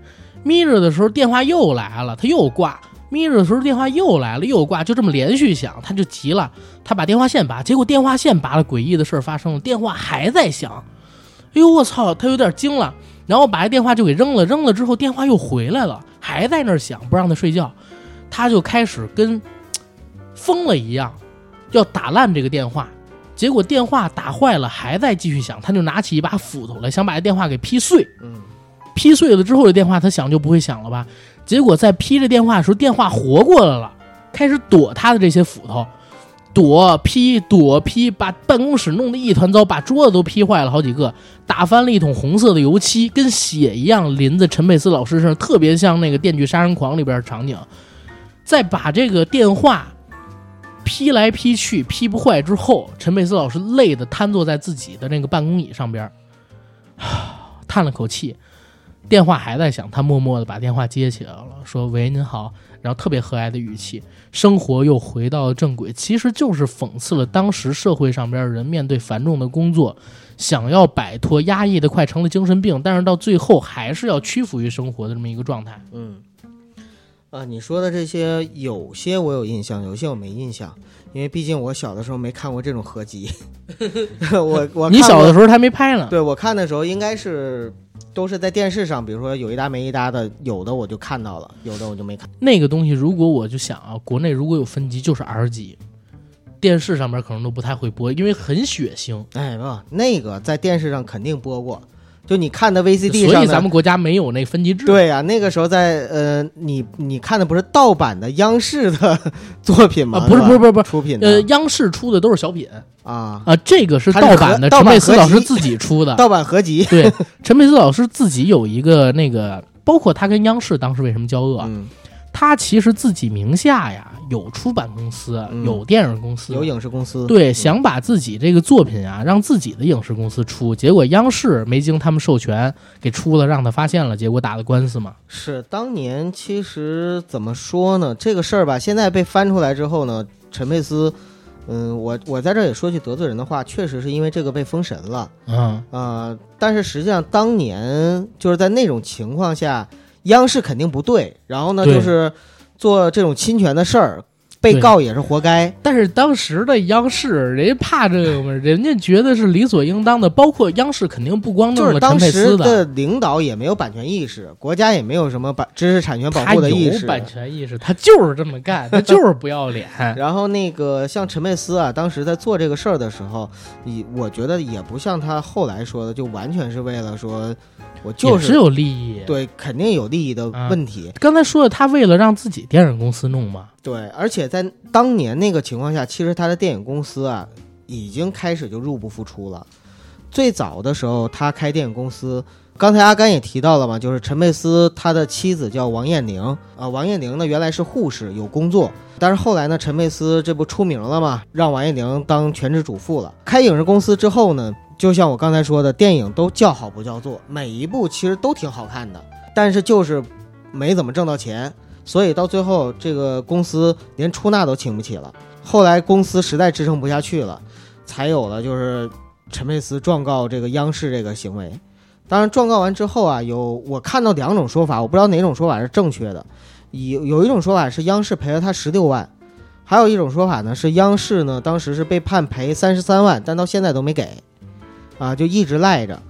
眯着的时候电话又来了，他又挂。眯着的时候电话又来了，又挂，就这么连续响，他就急了，他把电话线拔，结果电话线拔了，诡异的事儿发生了，电话还在响。哎呦我操！他有点惊了，然后把这电话就给扔了，扔了之后电话又回来了，还在那儿响，不让他睡觉，他就开始跟疯了一样，要打烂这个电话。结果电话打坏了，还在继续响，他就拿起一把斧头来，想把这电话给劈碎。嗯，劈碎了之后，这电话他响就不会响了吧？结果在劈着电话的时候，电话活过来了，开始躲他的这些斧头，躲劈躲劈，把办公室弄得一团糟，把桌子都劈坏了好几个，打翻了一桶红色的油漆，跟血一样淋在陈佩斯老师身上，特别像那个《电锯杀人狂》里边的场景。再把这个电话劈来劈去，劈不坏之后，陈佩斯老师累得瘫坐在自己的那个办公椅上边，叹了口气。电话还在响，他默默地把电话接起来了，说：“喂，您好。”然后特别和蔼的语气，生活又回到了正轨，其实就是讽刺了当时社会上边人面对繁重的工作，想要摆脱压抑的快成了精神病，但是到最后还是要屈服于生活的这么一个状态。嗯，啊，你说的这些有些我有印象，有些我没印象，因为毕竟我小的时候没看过这种合集。我我你小的时候还没拍呢，对我看的时候应该是都是在电视上，比如说有一搭没一搭的，有的我就看到了，有的我就没看。那个东西如果我就想啊，国内如果有分级就是 R 级，电视上面可能都不太会播，因为很血腥。哎不，那个在电视上肯定播过，就你看的 VCD 所以咱们国家没有那分级制。对呀、那个时候在呃，你你看的不是盗版的央视的 作品吗？啊不是不是不是不是出品的、呃，央视出的都是小品啊，啊，这个是盗版的，陈佩斯老师自己出的。盗版合集。对，陈佩斯老师自己有一个那个，包括他跟央视当时为什么交恶，嗯，他其实自己名下呀有出版公司，嗯有电影公司，有影视公司。对，嗯想把自己这个作品啊让自己的影视公司出，结果央视没经他们授权给出了，让他发现了，结果打了官司嘛。是当年其实怎么说呢？这个事儿吧，现在被翻出来之后呢，陈佩斯，嗯，我我在这也说句得罪人的话，确实是因为这个被封神了。嗯，呃，但是实际上当年就是在那种情况下，央视肯定不对，然后呢就是做这种侵权的事儿，被告也是活该。但是当时的央视，人家怕这个嘛？人家觉得是理所应当的，包括央视肯定不光就是弄了陈佩当时斯的，领导也没有版权意识，国家也没有什么版知识产权保护的意识。有版权意识，他就是这么干，他就是不要脸。然后那个像陈佩斯啊，当时在做这个事儿的时候，你我觉得也不像他后来说的，就完全是为了说，我就也是有利益。，对，肯定有利益的啊问题。刚才说的，他为了让自己电影公司弄嘛，对，而且在当年那个情况下，其实他的电影公司啊，已经开始就入不敷出了。最早的时候，他开电影公司，刚才阿甘也提到了嘛，就是陈佩斯他的妻子叫王艳玲啊、王艳玲呢原来是护士，有工作，但是后来呢，陈佩斯这不出名了嘛，让王艳玲当全职主妇了。开影视公司之后呢，就像我刚才说的，电影都叫好不叫座，每一部其实都挺好看的，但是就是没怎么挣到钱。所以到最后，这个公司连出纳都请不起了。后来公司实在支撑不下去了，才有了就是陈佩斯状告这个央视这个行为。当然，状告完之后啊，有我看到两种说法，我不知道哪种说法是正确的。有有一种说法是央视赔了他十六万，还有一种说法呢是央视呢当时是被判赔三十三万，但到现在都没给，啊，就一直赖着。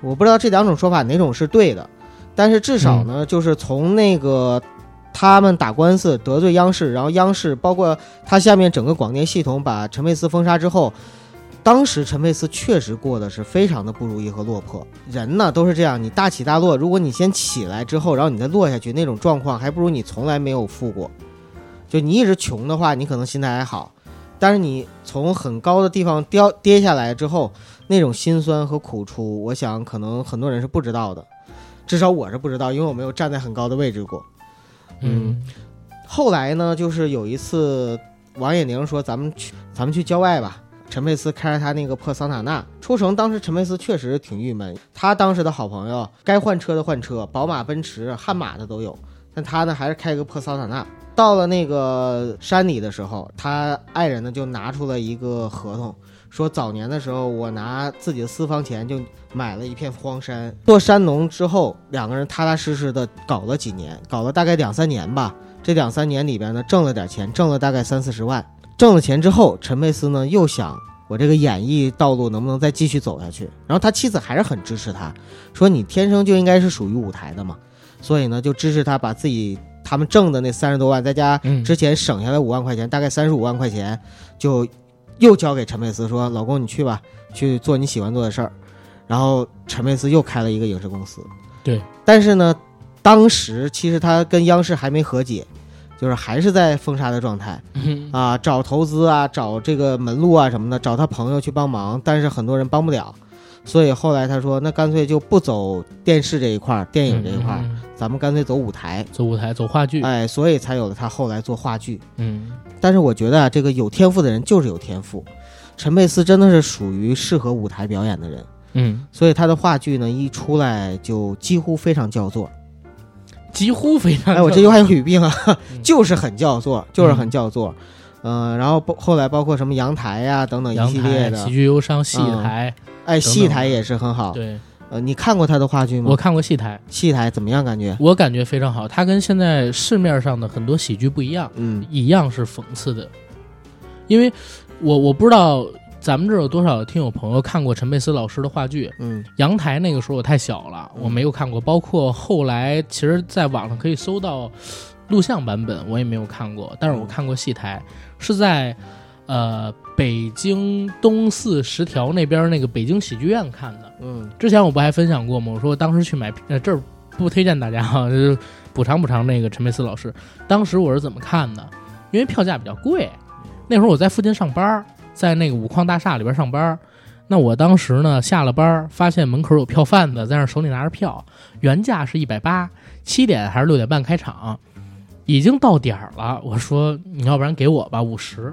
我不知道这两种说法哪种是对的，但是至少呢，就是从那个他们打官司得罪央视，然后央视包括他下面整个广电系统把陈佩斯封杀之后，当时陈佩斯确实过得是非常的不如意和落魄。人呢都是这样，你大起大落，如果你先起来之后，然后你再落下去，那种状况还不如你从来没有富过。就你一直穷的话，你可能心态还好，但是你从很高的地方掉跌下来之后，那种心酸和苦楚，我想可能很多人是不知道的，至少我是不知道，因为我没有站在很高的位置过。嗯，后来呢，就是有一次，王彦玲说：“咱们去，咱们去郊外吧。”陈佩斯开着他那个破桑塔纳出城，当时陈佩斯确实挺郁闷。他当时的好朋友，该换车的换车，宝马、奔驰、悍马的都有，但他呢还是开个破桑塔纳。到了那个山里的时候，他爱人呢就拿出了一个合同，说早年的时候，我拿自己的私房钱就买了一片荒山，做山农之后，两个人踏踏实实的搞了几年，搞了大概两三年吧。这两三年里边呢，挣了点钱，挣了大概三四十万。挣了钱之后，陈佩斯呢又想我这个演艺道路能不能再继续走下去。然后他妻子还是很支持他，说你天生就应该是属于舞台的嘛。所以呢，就支持他把自己他们挣的那三十多万，再加嗯之前省下来五万块钱，大概三十五万块钱，就又交给陈佩斯说：“老公，你去吧，去做你喜欢做的事儿。”然后陈佩斯又开了一个影视公司。对，但是呢，当时其实他跟央视还没和解，就是还是在封杀的状态嗯啊，找投资啊，找这个门路啊什么的，找他朋友去帮忙，但是很多人帮不了。所以后来他说：“那干脆就不走电视这一块儿，电影这一块儿，嗯嗯嗯咱们干脆走舞台。走舞台走话剧，哎，所以才有了他后来做话剧。嗯但是我觉得啊，这个有天赋的人就是有天赋，陈佩斯真的是属于适合舞台表演的人，嗯，所以他的话剧呢一出来就几乎非常叫座。几乎非常。哎，我这句话有语病啊，嗯 就是很叫座，就是很叫座。嗯、然后包后来包括什么阳台呀、等等一、系列的喜，剧忧伤、戏嗯台，哎，戏台也是很好。对呃，你看过他的话剧吗？我看过戏台，戏台怎么样？感觉？我感觉非常好。它跟现在市面上的很多喜剧不一样，嗯一样是讽刺的。因为我我不知道咱们这儿有多少听友朋友看过陈佩斯老师的话剧，嗯阳台那个时候我太小了，嗯我没有看过。包括后来，其实在网上可以搜到录像版本，我也没有看过。但是我看过戏台，是在呃北京东四十条那边那个北京喜剧院看的。嗯之前我不还分享过吗？我说我当时去买，呃，这儿不推荐大家哈，就是补偿补偿那个陈佩斯老师。当时我是怎么看的？因为票价比较贵，那会儿我在附近上班，在那个五矿大厦里边上班。那我当时呢下了班，发现门口有票贩子在那手里拿着票，原价是一百八，七点还是六点半开场，已经到点儿了。我说你要不然给我吧，五十，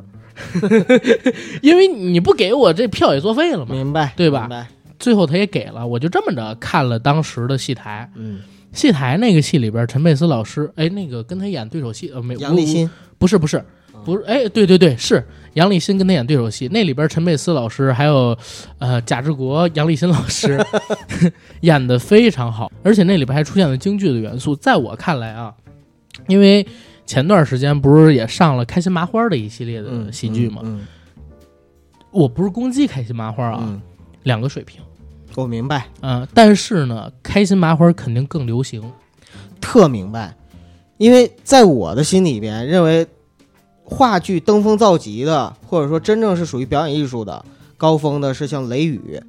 因为你不给我这票也作废了嘛。明白，对吧明白。最后他也给了，我就这么着看了当时的戏台。嗯，戏台那个戏里边，陈佩斯老师，哎，那个跟他演对手戏，呃，没有杨立新，不是不是不是，哎，对对对，是杨立新跟他演对手戏。那里边陈佩斯老师还有呃贾志国、杨立新老师 演的非常好，而且那里边还出现了京剧的元素。在我看来啊，因为前段时间不是也上了开心麻花的一系列的嗯，喜剧嘛，嗯我不是攻击开心麻花啊，嗯，两个水平。我明白，嗯、但是呢，开心麻花肯定更流行。特明白，因为在我的心里边，认为话剧登峰造极的，或者说真正是属于表演艺术的高峰的，是像《雷雨》《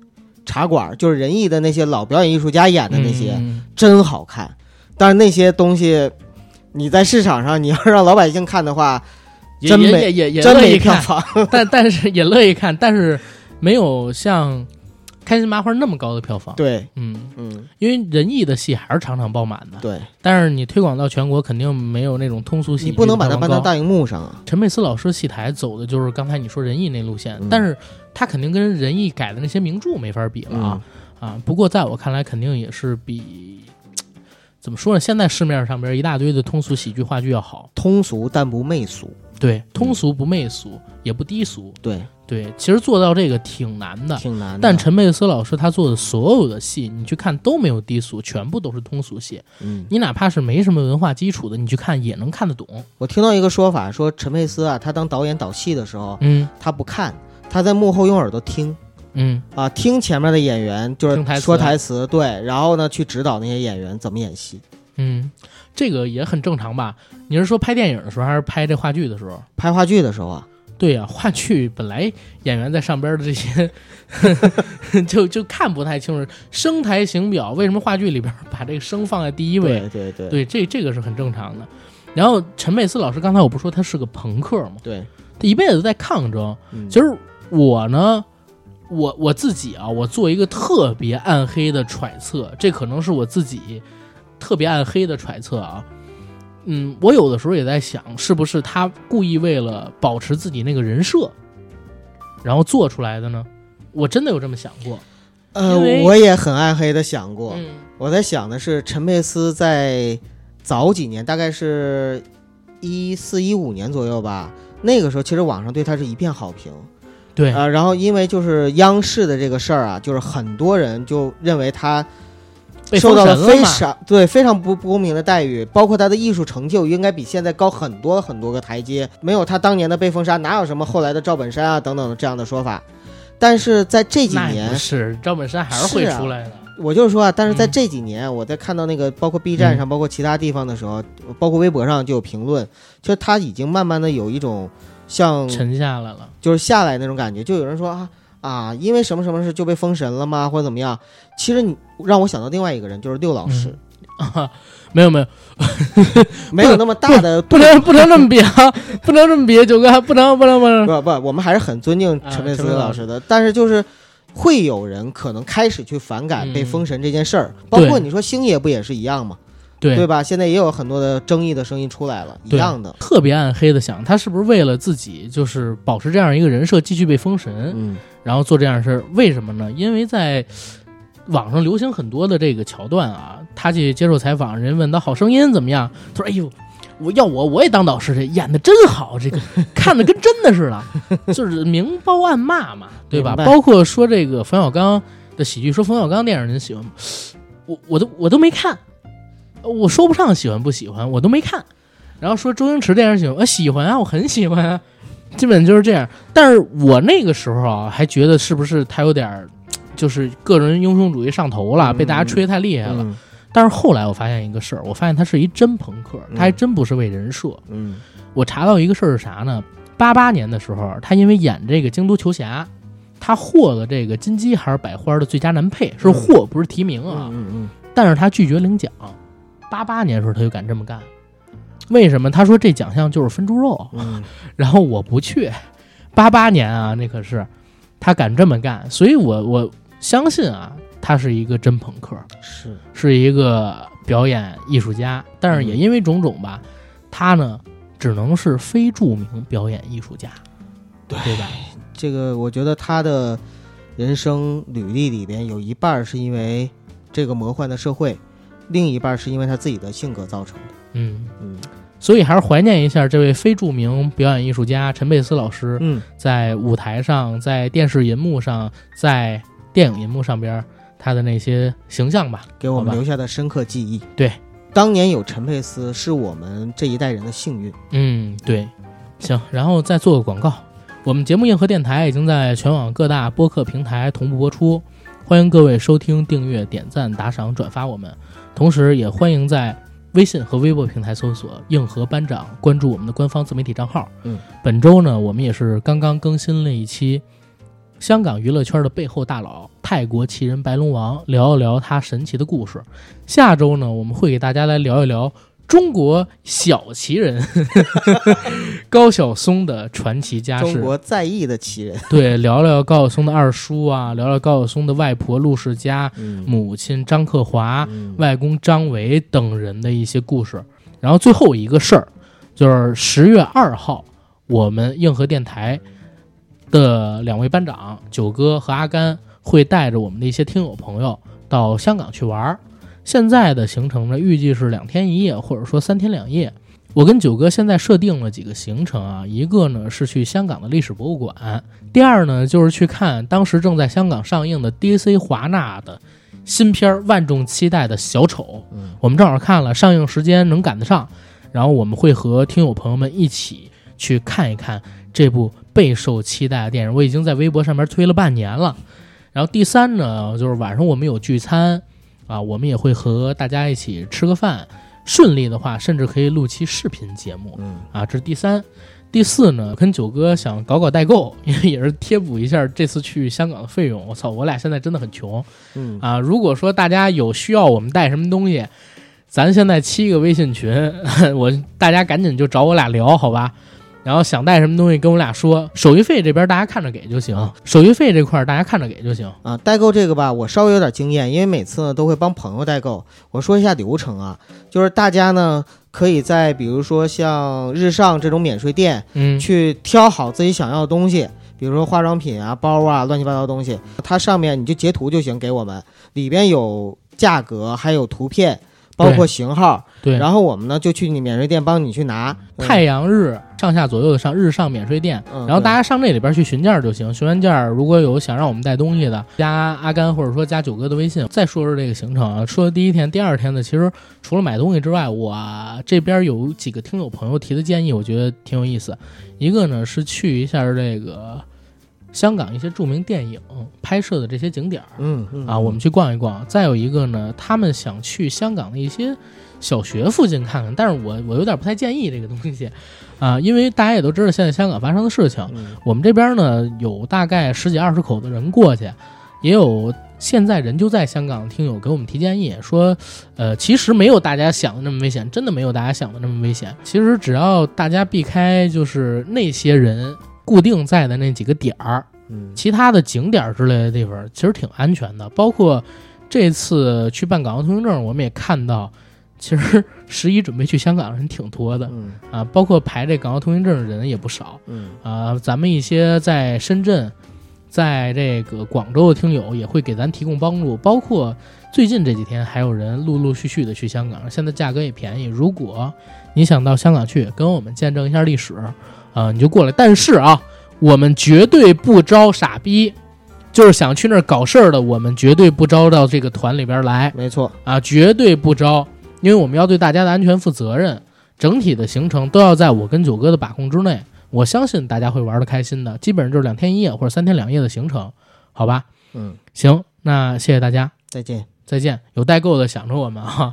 茶馆》，就是仁义的那些老表演艺术家演的那些，嗯真好看。但是那些东西，你在市场上，你要让老百姓看的话，也也真没也也也真没乐意看，票房。但但是也乐意看，但是没有像开心麻花那么高的票房。对，嗯，嗯，因为仁义的戏还是场场爆满的，对，但是你推广到全国，肯定没有那种通俗戏剧你不能把它票房高搬到大荧幕上啊。陈佩斯老师戏台走的就是刚才你说仁义那路线，嗯但是他肯定跟仁义改的那些名著没法比了啊、嗯啊！不过在我看来，肯定也是比怎么说呢？现在市面上边一大堆的通俗喜剧话剧要好。通俗但不媚俗。对，通俗不媚俗，也不低俗。对，对，其实做到这个挺难的。挺难的。但陈佩斯老师他做的所有的戏，你去看都没有低俗，全部都是通俗戏。嗯，你哪怕是没什么文化基础的，你去看也能看得懂。我听到一个说法，说陈佩斯啊，他当导演导戏的时候，嗯他不看，他在幕后用耳朵听嗯啊，听前面的演员就是说台词，对，然后呢去指导那些演员怎么演戏。嗯，这个也很正常吧？你是说拍电影的时候，还是拍这话剧的时候？拍话剧的时候啊，对呀、话剧本来演员在上边的这些，就就看不太清楚声台形表。为什么话剧里边把这个声放在第一位？对对对对，这这个是很正常的。然后陈佩斯老师，刚才我不说他是个朋克吗？对，他一辈子在抗争。嗯其实我呢，我我自己啊，我做一个特别暗黑的揣测，这可能是我自己特别暗黑的揣测啊。嗯，我有的时候也在想，是不是他故意为了保持自己那个人设，然后做出来的呢？我真的有这么想过。呃，我也很暗黑的想过，嗯我在想的是陈佩斯在早几年，大概是一四一五年左右吧，那个时候其实网上对他是一片好评。对，啊、然后因为就是央视的这个事儿啊，就是很多人就认为他受到了非常对非常不不公平的待遇，包括他的艺术成就应该比现在高很多很多个台阶，没有他当年的被封杀，哪有什么后来的赵本山啊等等的这样的说法。但是在这几年，是赵本山还是会出来的。我就是说啊，但是在嗯这几年，我在看到那个包括 B 站上，包括其他地方的时候，包括微博上就有评论，就是他已经慢慢的有一种像沉下来了，就是下来那种感觉，就有人说啊啊，因为什么什么事就被封神了吗，或者怎么样？其实你让我想到另外一个人，就是六老师，啊，没 有没有，没有 那么大的不能不能这么比啊，不能这么比，九哥不能不能不能，不不，我们还是很尊敬啊陈佩斯老师的，但是就是。会有人可能开始去反感嗯。被封神这件事儿，包括你说星爷不也是一样吗？对对吧？现在也有很多的争议的声音出来了，一样的。特别暗黑的想，他是不是为了自己就是保持这样一个人设，继续被封神，嗯然后做这样的事儿？为什么呢？因为在网上流行很多的这个桥段啊，他去接受采访，人问他好声音怎么样，他说：“哎呦。”我要我我也当导师去，演的真好，这个 看的跟真的似的，就是明褒暗骂嘛，对吧？包括说这个 冯小刚的喜剧，说冯小刚电影您喜欢吗？我我都我都没看，我说不上喜欢不喜欢，我都没看。然后说周星驰电影喜欢，我喜欢啊，我很喜欢啊，基本就是这样。但是我那个时候啊，还觉得是不是他有点儿，就是个人英雄主义上头了，嗯被大家吹得太厉害了。嗯但是后来我发现一个事儿，我发现他是一真朋克，他还真不是为人设。嗯我查到一个事儿是啥呢？八八年的时候，他因为演这个《京都球侠》，他获了这个金鸡还是百花的最佳男配，是获不是提名啊。嗯嗯但是他拒绝领奖。八八年的时候他就敢这么干，为什么？他说这奖项就是分猪肉，嗯 然后我不去。八八年啊，那可是他敢这么干，所以我我相信啊，他是一个真朋克，是是一个表演艺术家。但是也因为种种吧，他呢只能是非著名表演艺术家，对对吧？这个，我觉得他的人生履历里边有一半是因为这个魔幻的社会，另一半儿是因为他自己的性格造成的。嗯，嗯所以还是怀念一下这位非著名表演艺术家陈佩斯老师，嗯，在舞台上、在电视银幕上、在电影银幕上边他的那些形象吧。给我们留下的深刻记忆。对，当年有陈佩斯是我们这一代人的幸运。嗯，对，行，然后再做个广告。我们节目硬核电台已经在全网各大播客平台同步播出，欢迎各位收听、订阅、点赞、打赏、转发我们。同时，也欢迎在微信和微博平台搜索“硬核班长”，关注我们的官方自媒体账号。嗯，本周呢，我们也是刚刚更新了一期香港娱乐圈的背后大佬——泰国奇人白龙王，聊一聊他神奇的故事。下周呢，我们会给大家来聊一聊中国小奇人 高晓松的传奇家世。中国在役的奇人。对，聊聊高晓松的二叔啊，聊聊高晓松的外婆陆世佳、嗯母亲张克华、嗯外公张维等人的一些故事。然后最后一个事儿，就是十月二号，我们硬核电台的两位班长九哥和阿甘会带着我们的一些听友朋友到香港去玩儿。现在的行程呢，预计是两天一夜，或者说三天两夜。我跟九哥现在设定了几个行程啊，一个呢是去香港的历史博物馆，第二呢就是去看当时正在香港上映的 DC 华纳的新片儿，万众期待的小丑。我们正好看了，上映时间能赶得上，然后我们会和听友朋友们一起去看一看这部备受期待的电影。我已经在微博上面推了半年了。然后第三呢，就是晚上我们有聚餐啊，我们也会和大家一起吃个饭，顺利的话，甚至可以录期视频节目嗯啊。这是第三。第四呢，跟九哥想搞搞代购，因为也是贴补一下这次去香港的费用。我操，我俩现在真的很穷，嗯啊，如果说大家有需要我们带什么东西，咱现在七个微信群，我大家赶紧就找我俩聊，好吧？然后想带什么东西跟我俩说，手续费这边大家看着给就行，手续费这块儿大家看着给就行。啊，代购这个吧，我稍微有点经验，因为每次呢都会帮朋友代购。我说一下流程啊，就是大家呢可以在比如说像日上这种免税店嗯，去挑好自己想要的东西，比如说化妆品啊、包啊、乱七八糟的东西，它上面你就截图就行给我们，里边有价格，还有图片，包括型号。对，然后我们呢就去你免税店帮你去拿太阳日上下左右的上日上免税店，嗯然后大家上这里边去询价就行。询完价，如果有想让我们带东西的，加阿甘或者说加九哥的微信。再说说这个行程啊，说第一天、第二天呢，其实除了买东西之外，我这边有几个听友朋友提的建议，我觉得挺有意思。一个呢是去一下这个香港一些著名电影拍摄的这些景点儿。嗯嗯啊，我们去逛一逛。再有一个呢，他们想去香港的一些小学附近看看，但是我我有点不太建议这个东西，啊，因为大家也都知道现在香港发生的事情，嗯。我们这边呢有大概十几二十口的人过去，也有现在人就在香港的听友给我们提建议说，呃，其实没有大家想的那么危险，真的没有大家想的那么危险。其实只要大家避开就是那些人固定在的那几个点儿，嗯。其他的景点儿之类的地方其实挺安全的，包括这次去办港澳通行证，我们也看到，其实 十一准备去香港的人挺多的嗯啊，包括排这港澳通行证的人也不少嗯啊。咱们一些在深圳，在这个广州的听友也会给咱提供帮助，包括最近这几天还有人陆陆续续的去香港，现在价格也便宜。如果你想到香港去跟我们见证一下历史，啊，你就过来。但是啊，我们绝对不招傻逼，就是想去那儿搞事儿的，我们绝对不招到这个团里边来没错，啊，绝对不招，因为我们要对大家的安全负责任，整体的行程都要在我跟九哥的把控之内。我相信大家会玩的开心的，基本上就是两天一夜或者三天两夜的行程，好吧？嗯，行，那谢谢大家，再见。再见。有代购的想着我们啊。